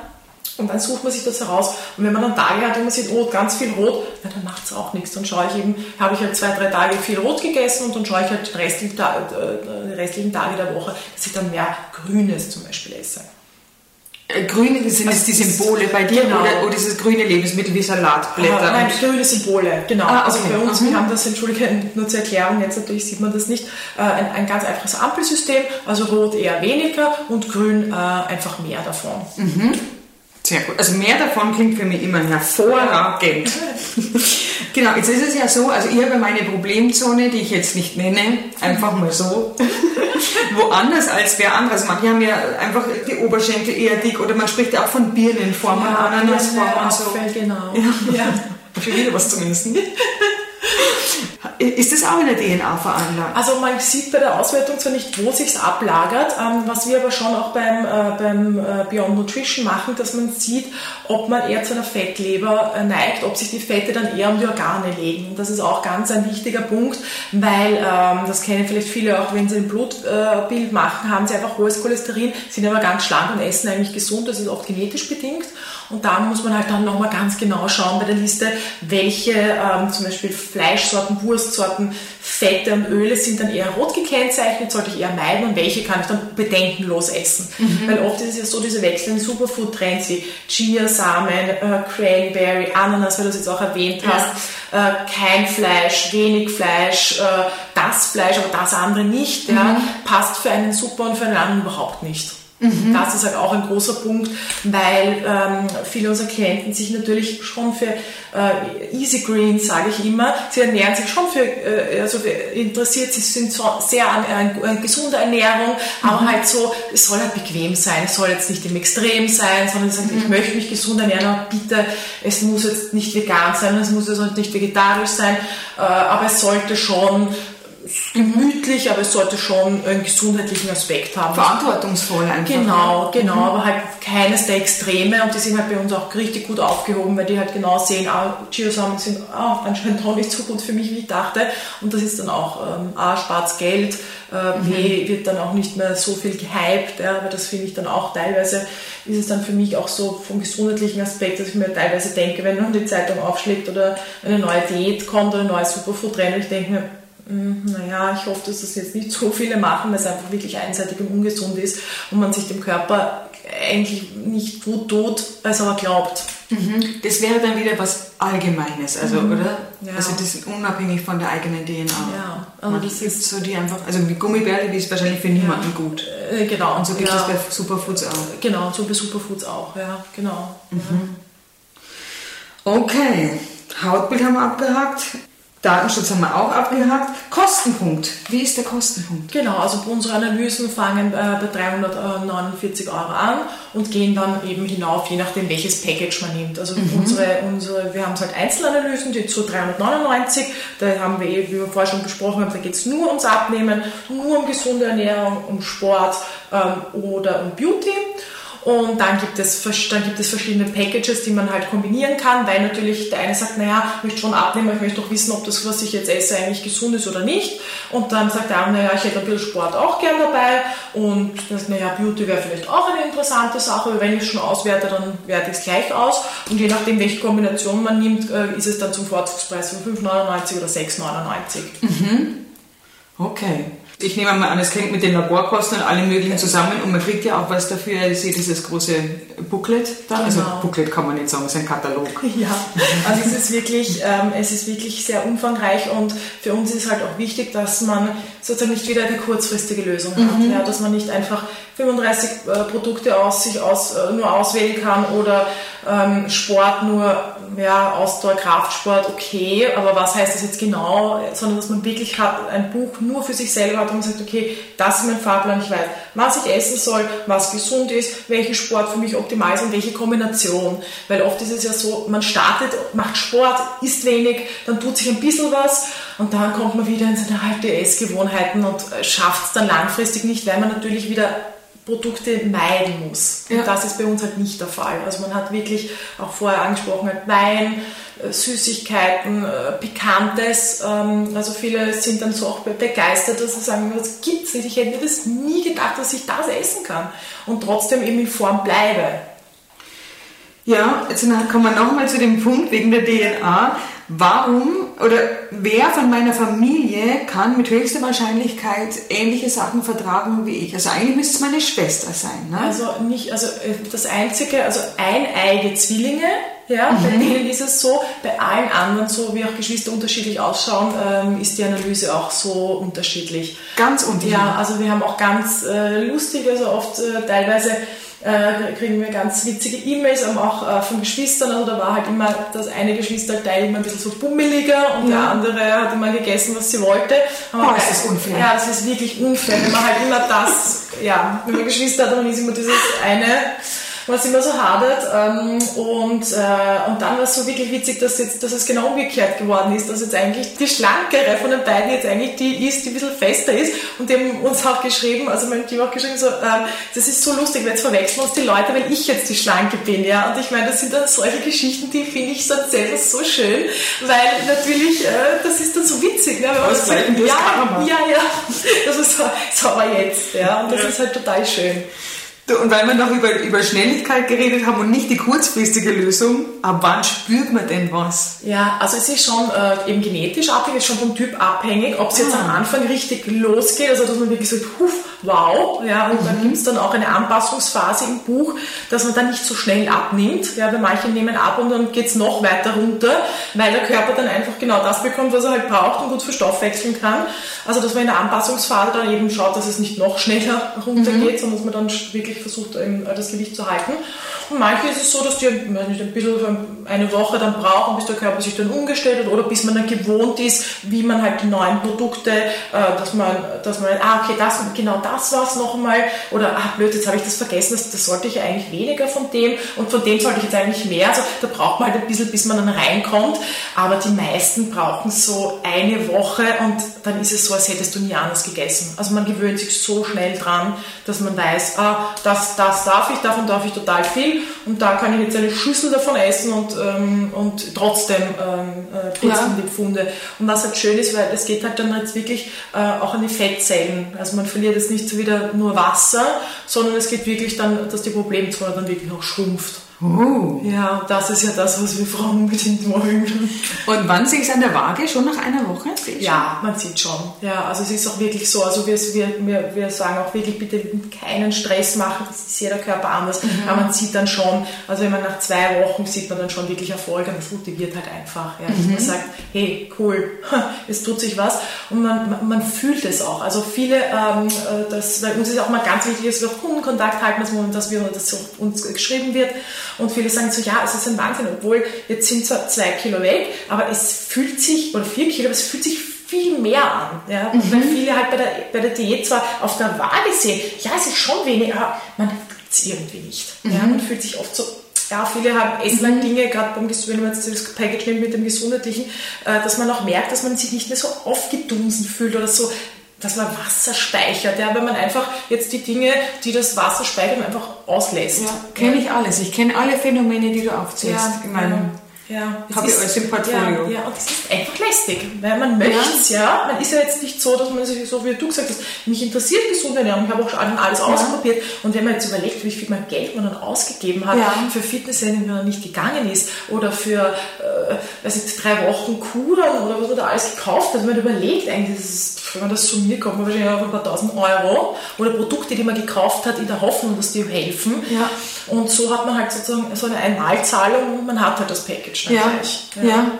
Und dann sucht man sich das heraus. Und wenn man dann Tage hat, wo man sieht, oh, ganz viel Rot, ja, dann macht es auch nichts. Dann schaue ich eben, habe ich halt zwei, drei Tage viel Rot gegessen und dann schaue ich halt die restlichen, äh, die restlichen Tage der Woche, dass ich dann mehr Grünes zum Beispiel esse. Äh, grüne sind also die Symbole bei dir genau. oder, oder ist es grüne Lebensmittel wie Salatblätter? Ah, nein, grüne Symbole, genau. Ah, also okay. Also bei uns, mhm. wir haben das, entschuldige, nur zur Erklärung, jetzt natürlich sieht man das nicht, äh, ein, ein ganz einfaches Ampelsystem, also rot eher weniger und grün äh, einfach mehr davon. Mhm. Sehr gut. Also mehr davon klingt für mich immer hervorragend. genau, jetzt ist es ja so, also ich habe meine Problemzone, die ich jetzt nicht nenne, einfach mal so, woanders als wer anderes. Manche haben ja einfach die Oberschenkel eher dick oder man spricht ja auch von Birnenformen, ja, Ananasformen und so. Genau. Ja. ja. Schon wieder was zum Essen. ist das auch in der DNA veranlagt? Also man sieht bei der Auswertung zwar nicht, wo sich ablagert, ähm, was wir aber schon auch beim, äh, beim äh, Beyond Nutrition machen, dass man sieht, ob man eher zu einer Fettleber äh, neigt, ob sich die Fette dann eher um die Organe legen. Das ist auch ganz ein wichtiger Punkt, weil ähm, das kennen vielleicht viele auch, wenn sie ein Blutbild machen, haben sie einfach hohes Cholesterin, sind aber ganz schlank und essen eigentlich gesund. Das ist oft genetisch bedingt. Und da muss man halt dann nochmal ganz genau schauen bei der Liste, welche ähm, zum Beispiel Fleischsorten, Wurstsorten, Fette und Öle sind dann eher rot gekennzeichnet, sollte ich eher meiden und welche kann ich dann bedenkenlos essen. Mhm. Weil oft ist es ja so, diese wechselnden Superfood-Trends wie Chiasamen, äh, Cranberry, Ananas, weil du es jetzt auch erwähnt hast, ja. äh, kein Fleisch, wenig Fleisch, äh, das Fleisch, aber das andere nicht, mhm. ja, passt für einen super und für einen anderen überhaupt nicht. Mhm. Das ist halt auch ein großer Punkt, weil ähm, viele unserer Klienten sich natürlich schon für äh, Easy Green, sage ich immer, sie ernähren sich schon für, äh, also interessiert, sie sind so sehr an, an, an gesunder Ernährung, mhm. aber halt so, es soll halt bequem sein, es soll jetzt nicht im Extrem sein, sondern sagen, mhm. ich möchte mich gesund ernähren, aber bitte, es muss jetzt nicht vegan sein, es muss jetzt nicht vegetarisch sein, äh, aber es sollte schon gemütlich, aber es sollte schon einen gesundheitlichen Aspekt haben. Verantwortungsvoll einfach. Genau, genau, mhm. aber halt keines der Extreme und die sind halt bei uns auch richtig gut aufgehoben, weil die halt genau sehen, ah, Chiasamen sind ah, anscheinend doch nicht so gut für mich, wie ich dachte und das ist dann auch ähm, A, spart Geld, äh, B, mhm. wird dann auch nicht mehr so viel gehypt, ja, aber das finde ich dann auch teilweise, ist es dann für mich auch so vom gesundheitlichen Aspekt, dass ich mir teilweise denke, wenn man die Zeitung aufschlägt oder eine neue Diät kommt oder ein neues Superfood-Trend, ich denke mir, naja, ich hoffe, dass das jetzt nicht so viele machen, weil es einfach wirklich einseitig und ungesund ist und man sich dem Körper eigentlich nicht gut tut, als er glaubt. Mhm. Das wäre dann wieder was Allgemeines, also, mhm. oder? Ja. Also das ist unabhängig von der eigenen DNA. Ja, also Man das ist so die einfach, also die Gummibärle, die ist wahrscheinlich für niemanden ja. gut. Äh, genau. Und so gibt ja. es bei Superfoods auch. Genau, so bei Superfoods auch, ja, genau. Mhm. Okay, Hautbild haben wir abgehakt. Datenschutz haben wir auch abgehakt. Kostenpunkt. Wie ist der Kostenpunkt? Genau, also unsere Analysen fangen äh, bei 349 Euro an und gehen dann eben hinauf, je nachdem welches Package man nimmt. Also mhm. unsere, unsere, wir haben halt Einzelanalysen, die zu 399, da haben wir eben, wie wir vorher schon besprochen haben, da geht es nur ums Abnehmen, nur um gesunde Ernährung, um Sport ähm, oder um Beauty. Und dann gibt, es, dann gibt es verschiedene Packages, die man halt kombinieren kann, weil natürlich der eine sagt, naja, ich möchte schon abnehmen, ich möchte doch wissen, ob das, was ich jetzt esse, eigentlich gesund ist oder nicht. Und dann sagt der andere, naja, ich hätte ein bisschen Sport auch gern dabei. Und das, naja, Beauty wäre vielleicht auch eine interessante Sache, aber wenn ich es schon auswerte, dann werte ich es gleich aus. Und je nachdem, welche Kombination man nimmt, äh, ist es dann zum Vorzugspreis von 5,99 oder 6,99. Mhm. Okay. Ich nehme mal an, es hängt mit den Laborkosten und allem möglichen zusammen und man kriegt ja auch was dafür. Ich sehe dieses große Booklet da. Also genau. Also Booklet kann man nicht sagen, es ist ein Katalog. Ja, also es ist wirklich, ähm, es ist wirklich sehr umfangreich und für uns ist halt auch wichtig, dass man sozusagen nicht wieder eine kurzfristige Lösung hat. Mhm. Ja, dass man nicht einfach 35 äh, Produkte aus sich aus, äh, nur auswählen kann oder ähm, Sport nur ja, Ausdauer, Kraftsport, okay, aber was heißt das jetzt genau, sondern dass man wirklich hat, ein Buch nur für sich selber hat und sagt, okay, das ist mein Fahrplan, ich weiß, was ich essen soll, was gesund ist, welcher Sport für mich optimal ist und welche Kombination, weil oft ist es ja so, man startet, macht Sport, isst wenig, dann tut sich ein bisschen was und dann kommt man wieder in seine alte Essgewohnheiten und schafft es dann langfristig nicht, weil man natürlich wieder Produkte meiden muss. Und ja. das ist bei uns halt nicht der Fall. Also man hat wirklich auch vorher angesprochen, halt Wein, äh, Süßigkeiten, äh, Pikantes. Ähm, also viele sind dann so auch begeistert, dass sie sagen, das gibt's nicht. Ich hätte mir das nie gedacht, dass ich das essen kann und trotzdem eben in Form bleibe. Ja, jetzt kommen wir nochmal zu dem Punkt wegen der DNA. Warum oder wer von meiner Familie kann mit höchster Wahrscheinlichkeit ähnliche Sachen vertragen wie ich? Also eigentlich müsste es meine Schwester sein. Ne? Also nicht, also äh, das einzige, also eineige Zwillinge, ja, mhm. bei denen ist es so, bei allen anderen, so wie auch Geschwister unterschiedlich ausschauen, ähm, ist die Analyse auch so unterschiedlich. Ganz unterschiedlich. Ja, also wir haben auch ganz äh, lustig, also oft äh, teilweise äh, kriegen wir ganz witzige E-Mails, auch äh, von Geschwistern. Also da war halt immer das eine Geschwisterteil immer ein bisschen so bummeliger und ja. der andere hat immer gegessen, was sie wollte. Aber oh, das ist unfair. Ja, das ist wirklich unfair. Wenn man halt immer das, ja, wenn man Geschwister hat, dann ist immer dieses eine was immer so hadert. Ähm, und, äh, und dann war es so wirklich witzig, dass, jetzt, dass es genau umgekehrt geworden ist, dass jetzt eigentlich die schlankere von den beiden jetzt eigentlich die ist, die ein bisschen fester ist. Und die haben uns auch geschrieben, also mein Team auch geschrieben, so, ähm, das ist so lustig, weil jetzt verwechseln uns die Leute, weil ich jetzt die Schlanke bin. ja. Und ich meine, das sind dann solche Geschichten, die finde ich dann selber so schön, weil natürlich, äh, das ist dann so witzig. Ne? Wenn man sagt, ja, ja, ja, das ist so, so aber jetzt. Ja. Und das ja. ist halt total schön. Und weil wir noch über, über Schnelligkeit geredet haben und nicht die kurzfristige Lösung, ab wann spürt man denn was? Ja, also es ist schon äh, eben genetisch abhängig, schon vom Typ abhängig, ob es jetzt am ah. Anfang richtig losgeht, also dass man wirklich sagt, huf, wow, ja, und mhm. dann gibt es dann auch eine Anpassungsphase im Buch, dass man dann nicht so schnell abnimmt, ja, weil manche nehmen ab und dann geht es noch weiter runter, weil der Körper dann einfach genau das bekommt, was er halt braucht und gut verstoffwechseln kann. Also dass man in der Anpassungsphase dann eben schaut, dass es nicht noch schneller runtergeht, mhm. sondern dass man dann wirklich versucht, das Gewicht zu halten. Und manche ist es so, dass die nicht, ein bisschen eine Woche dann brauchen, bis der Körper sich dann umgestellt hat oder bis man dann gewohnt ist, wie man halt die neuen Produkte, äh, dass man, dass man, ah, okay, das, genau das war es nochmal oder, ah, blöd, jetzt habe ich das vergessen, das, das sollte ich ja eigentlich weniger von dem und von dem sollte ich jetzt eigentlich mehr. Also da braucht man halt ein bisschen, bis man dann reinkommt. Aber die meisten brauchen so eine Woche und dann ist es so, als hättest du nie anders gegessen. Also man gewöhnt sich so schnell dran, dass man weiß, ah, das, das darf ich, davon darf ich total viel und da kann ich jetzt eine Schüssel davon essen und, ähm, und trotzdem ähm, äh, putzen ja. die Pfunde. Und was halt schön ist, weil es geht halt dann jetzt wirklich äh, auch an die Fettzellen. Also man verliert jetzt nicht so wieder nur Wasser, sondern es geht wirklich dann, dass die Problemzone dann wirklich auch schrumpft. Oh. Ja, das ist ja das, was wir Frauen unbedingt wollen. Und wann sehe ich es an der Waage? Schon nach einer Woche? Ja, man sieht schon. Ja, also es ist auch wirklich so. Also wir, wir, wir sagen auch wirklich, bitte keinen Stress machen. Das ist jeder Körper anders. Mhm. Aber man sieht dann schon, also wenn man nach zwei Wochen sieht man dann schon wirklich Erfolg und das motiviert halt einfach. Ja, mhm. man sagt, hey, cool, es tut sich was. Und man, man fühlt es auch. Also viele, ähm, äh, das, bei uns ist auch mal ganz wichtig, dass wir auch Kundenkontakt halten, dass, wir, dass uns geschrieben wird. Und viele sagen so, ja, es ist ein Wahnsinn, obwohl jetzt sind zwar zwei Kilo weg, aber es fühlt sich, oder vier Kilo, aber es fühlt sich viel mehr an. Ja? Mhm. Weil viele halt bei der, bei der Diät zwar auf der Waage sehen, ja, es ist schon wenig, aber man fühlt es irgendwie nicht. Mhm. Ja? Man fühlt sich oft so ja, viele haben essen halt mhm. Dinge, gerade beim wenn man jetzt das Package nimmt mit dem Gesundheitlichen, äh, dass man auch merkt, dass man sich nicht mehr so aufgedunsen fühlt oder so dass man Wasser speichert, ja, wenn man einfach jetzt die Dinge, die das Wasser speichern, einfach auslässt. Ja, kenne ich alles. Ich kenne alle Phänomene, die du aufzählst ja, meinem ja, habe ich alles im Portfolio. Ja, ja, und das ist einfach lästig, weil man möchte es ja. ja. Man ist ja jetzt nicht so, dass man sich so wie du gesagt hast, mich interessiert gesunde Ernährung, ich habe auch schon alles ausprobiert. Und wenn man jetzt überlegt, wie viel man Geld man dann ausgegeben hat für Fitnesssendungen, wenn man nicht gegangen ist, oder für äh, weiß nicht, drei Wochen Kuren oder was man da alles gekauft hat, man überlegt eigentlich, ist wenn man das summiert, kommt man wahrscheinlich auf ein paar tausend Euro oder Produkte, die man gekauft hat, in der Hoffnung, dass die helfen. Ja. Und so hat man halt sozusagen so eine Einmalzahlung und man hat halt das Package dann ja. Ja. ja.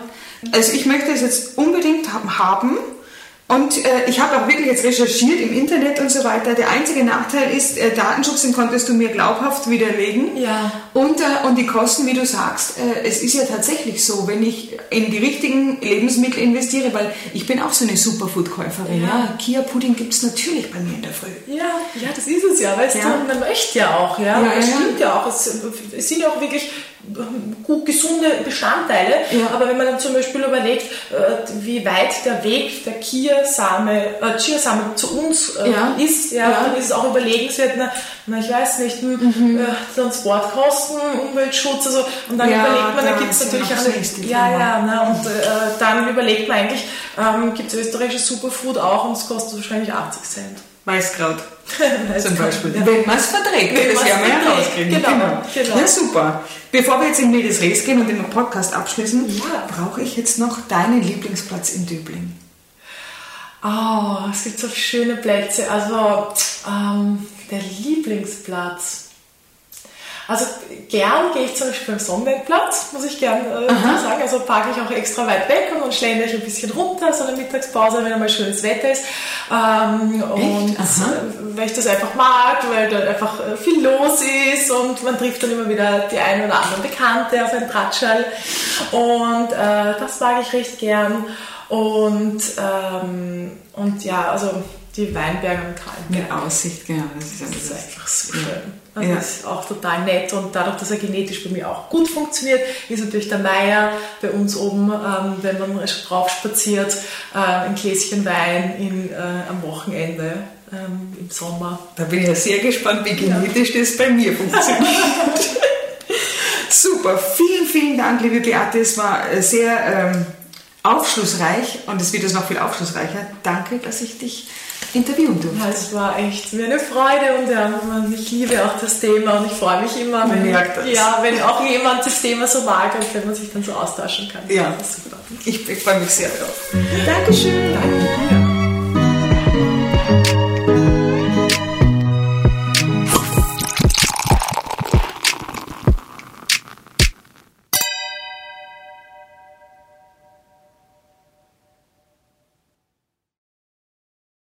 Also ich möchte es jetzt unbedingt haben und äh, ich habe auch wirklich jetzt recherchiert im Internet und so weiter. Der einzige Nachteil ist, äh, Datenschutz, den konntest du mir glaubhaft widerlegen. Ja. Und, äh, und die Kosten, wie du sagst, äh, es ist ja tatsächlich so, wenn ich in die richtigen Lebensmittel investiere, weil ich bin auch so eine Superfood-Käuferin. Ja. ja. Kia-Pudding gibt es natürlich bei mir in der Früh. Ja, ja, das ist es ja. Weißt ja. du, man möchte ja auch. Ja, ja das stimmt ja auch. Es, es sind ja auch wirklich gut gesunde Bestandteile. Ja. Aber wenn man dann zum Beispiel überlegt, äh, wie weit der Weg der Chiasame, äh, Chiasame zu uns äh, ja. ist, ja, ja, dann ist es auch überlegenswert, na, na ich weiß nicht, hm, mhm. äh, Transportkosten, Umweltschutz, also, und dann überlegt man, da gibt es natürlich auch eine, ja, ja, na, und äh, dann überlegt man eigentlich, ähm, gibt es österreichisches Superfood auch und es kostet wahrscheinlich 80 Cent. Weißkraut. Zum Beispiel. Ja. Wenn man es verträgt, Wenn das werden wir herauskriegen. Genau, genau. genau. Ja, super. Bevor wir jetzt in Medias Res gehen und den Podcast abschließen, ja. brauche ich jetzt noch deinen Lieblingsplatz in Döbling. Oh, es gibt so schöne Plätze. Also, ähm, der Lieblingsplatz. Also gern gehe ich zum Beispiel beim Sonnenwendplatz, muss ich gern äh, sagen. Also parke ich auch extra weit weg und dann schlendere ich ein bisschen runter, so eine Mittagspause, wenn einmal schönes Wetter ist. Ähm, und äh, weil ich das einfach mag, weil da einfach äh, viel los ist und man trifft dann immer wieder die ein oder anderen Bekannte auf ein Tratschall. Und äh, das mag ich recht gern. Und, ähm, und ja, also die Weinberge und Kalmberge. Mit Aussicht, genau. Das ist, das ist einfach so schön. Also ja. Das ist auch total nett und dadurch, dass er genetisch bei mir auch gut funktioniert, ist natürlich der Meier bei uns oben, ähm, wenn man drauf spaziert, äh, ein Gläschen Wein in, äh, am Wochenende ähm, im Sommer. Da bin ich ja sehr gespannt, wie genetisch ja. das bei mir funktioniert. Super, vielen, vielen Dank, liebe Beate. Es war äh, sehr ähm, aufschlussreich und es wird es noch viel aufschlussreicher. Danke, dass ich dich interviewen durfte. Ja, es war echt mir eine Freude und ja, ich liebe auch das Thema und ich freue mich immer, wenn, ja, wenn auch jemand das Thema so mag und wenn man sich dann so austauschen kann. Ja, super. Ich, ich freue mich sehr darauf. Dankeschön. Danke.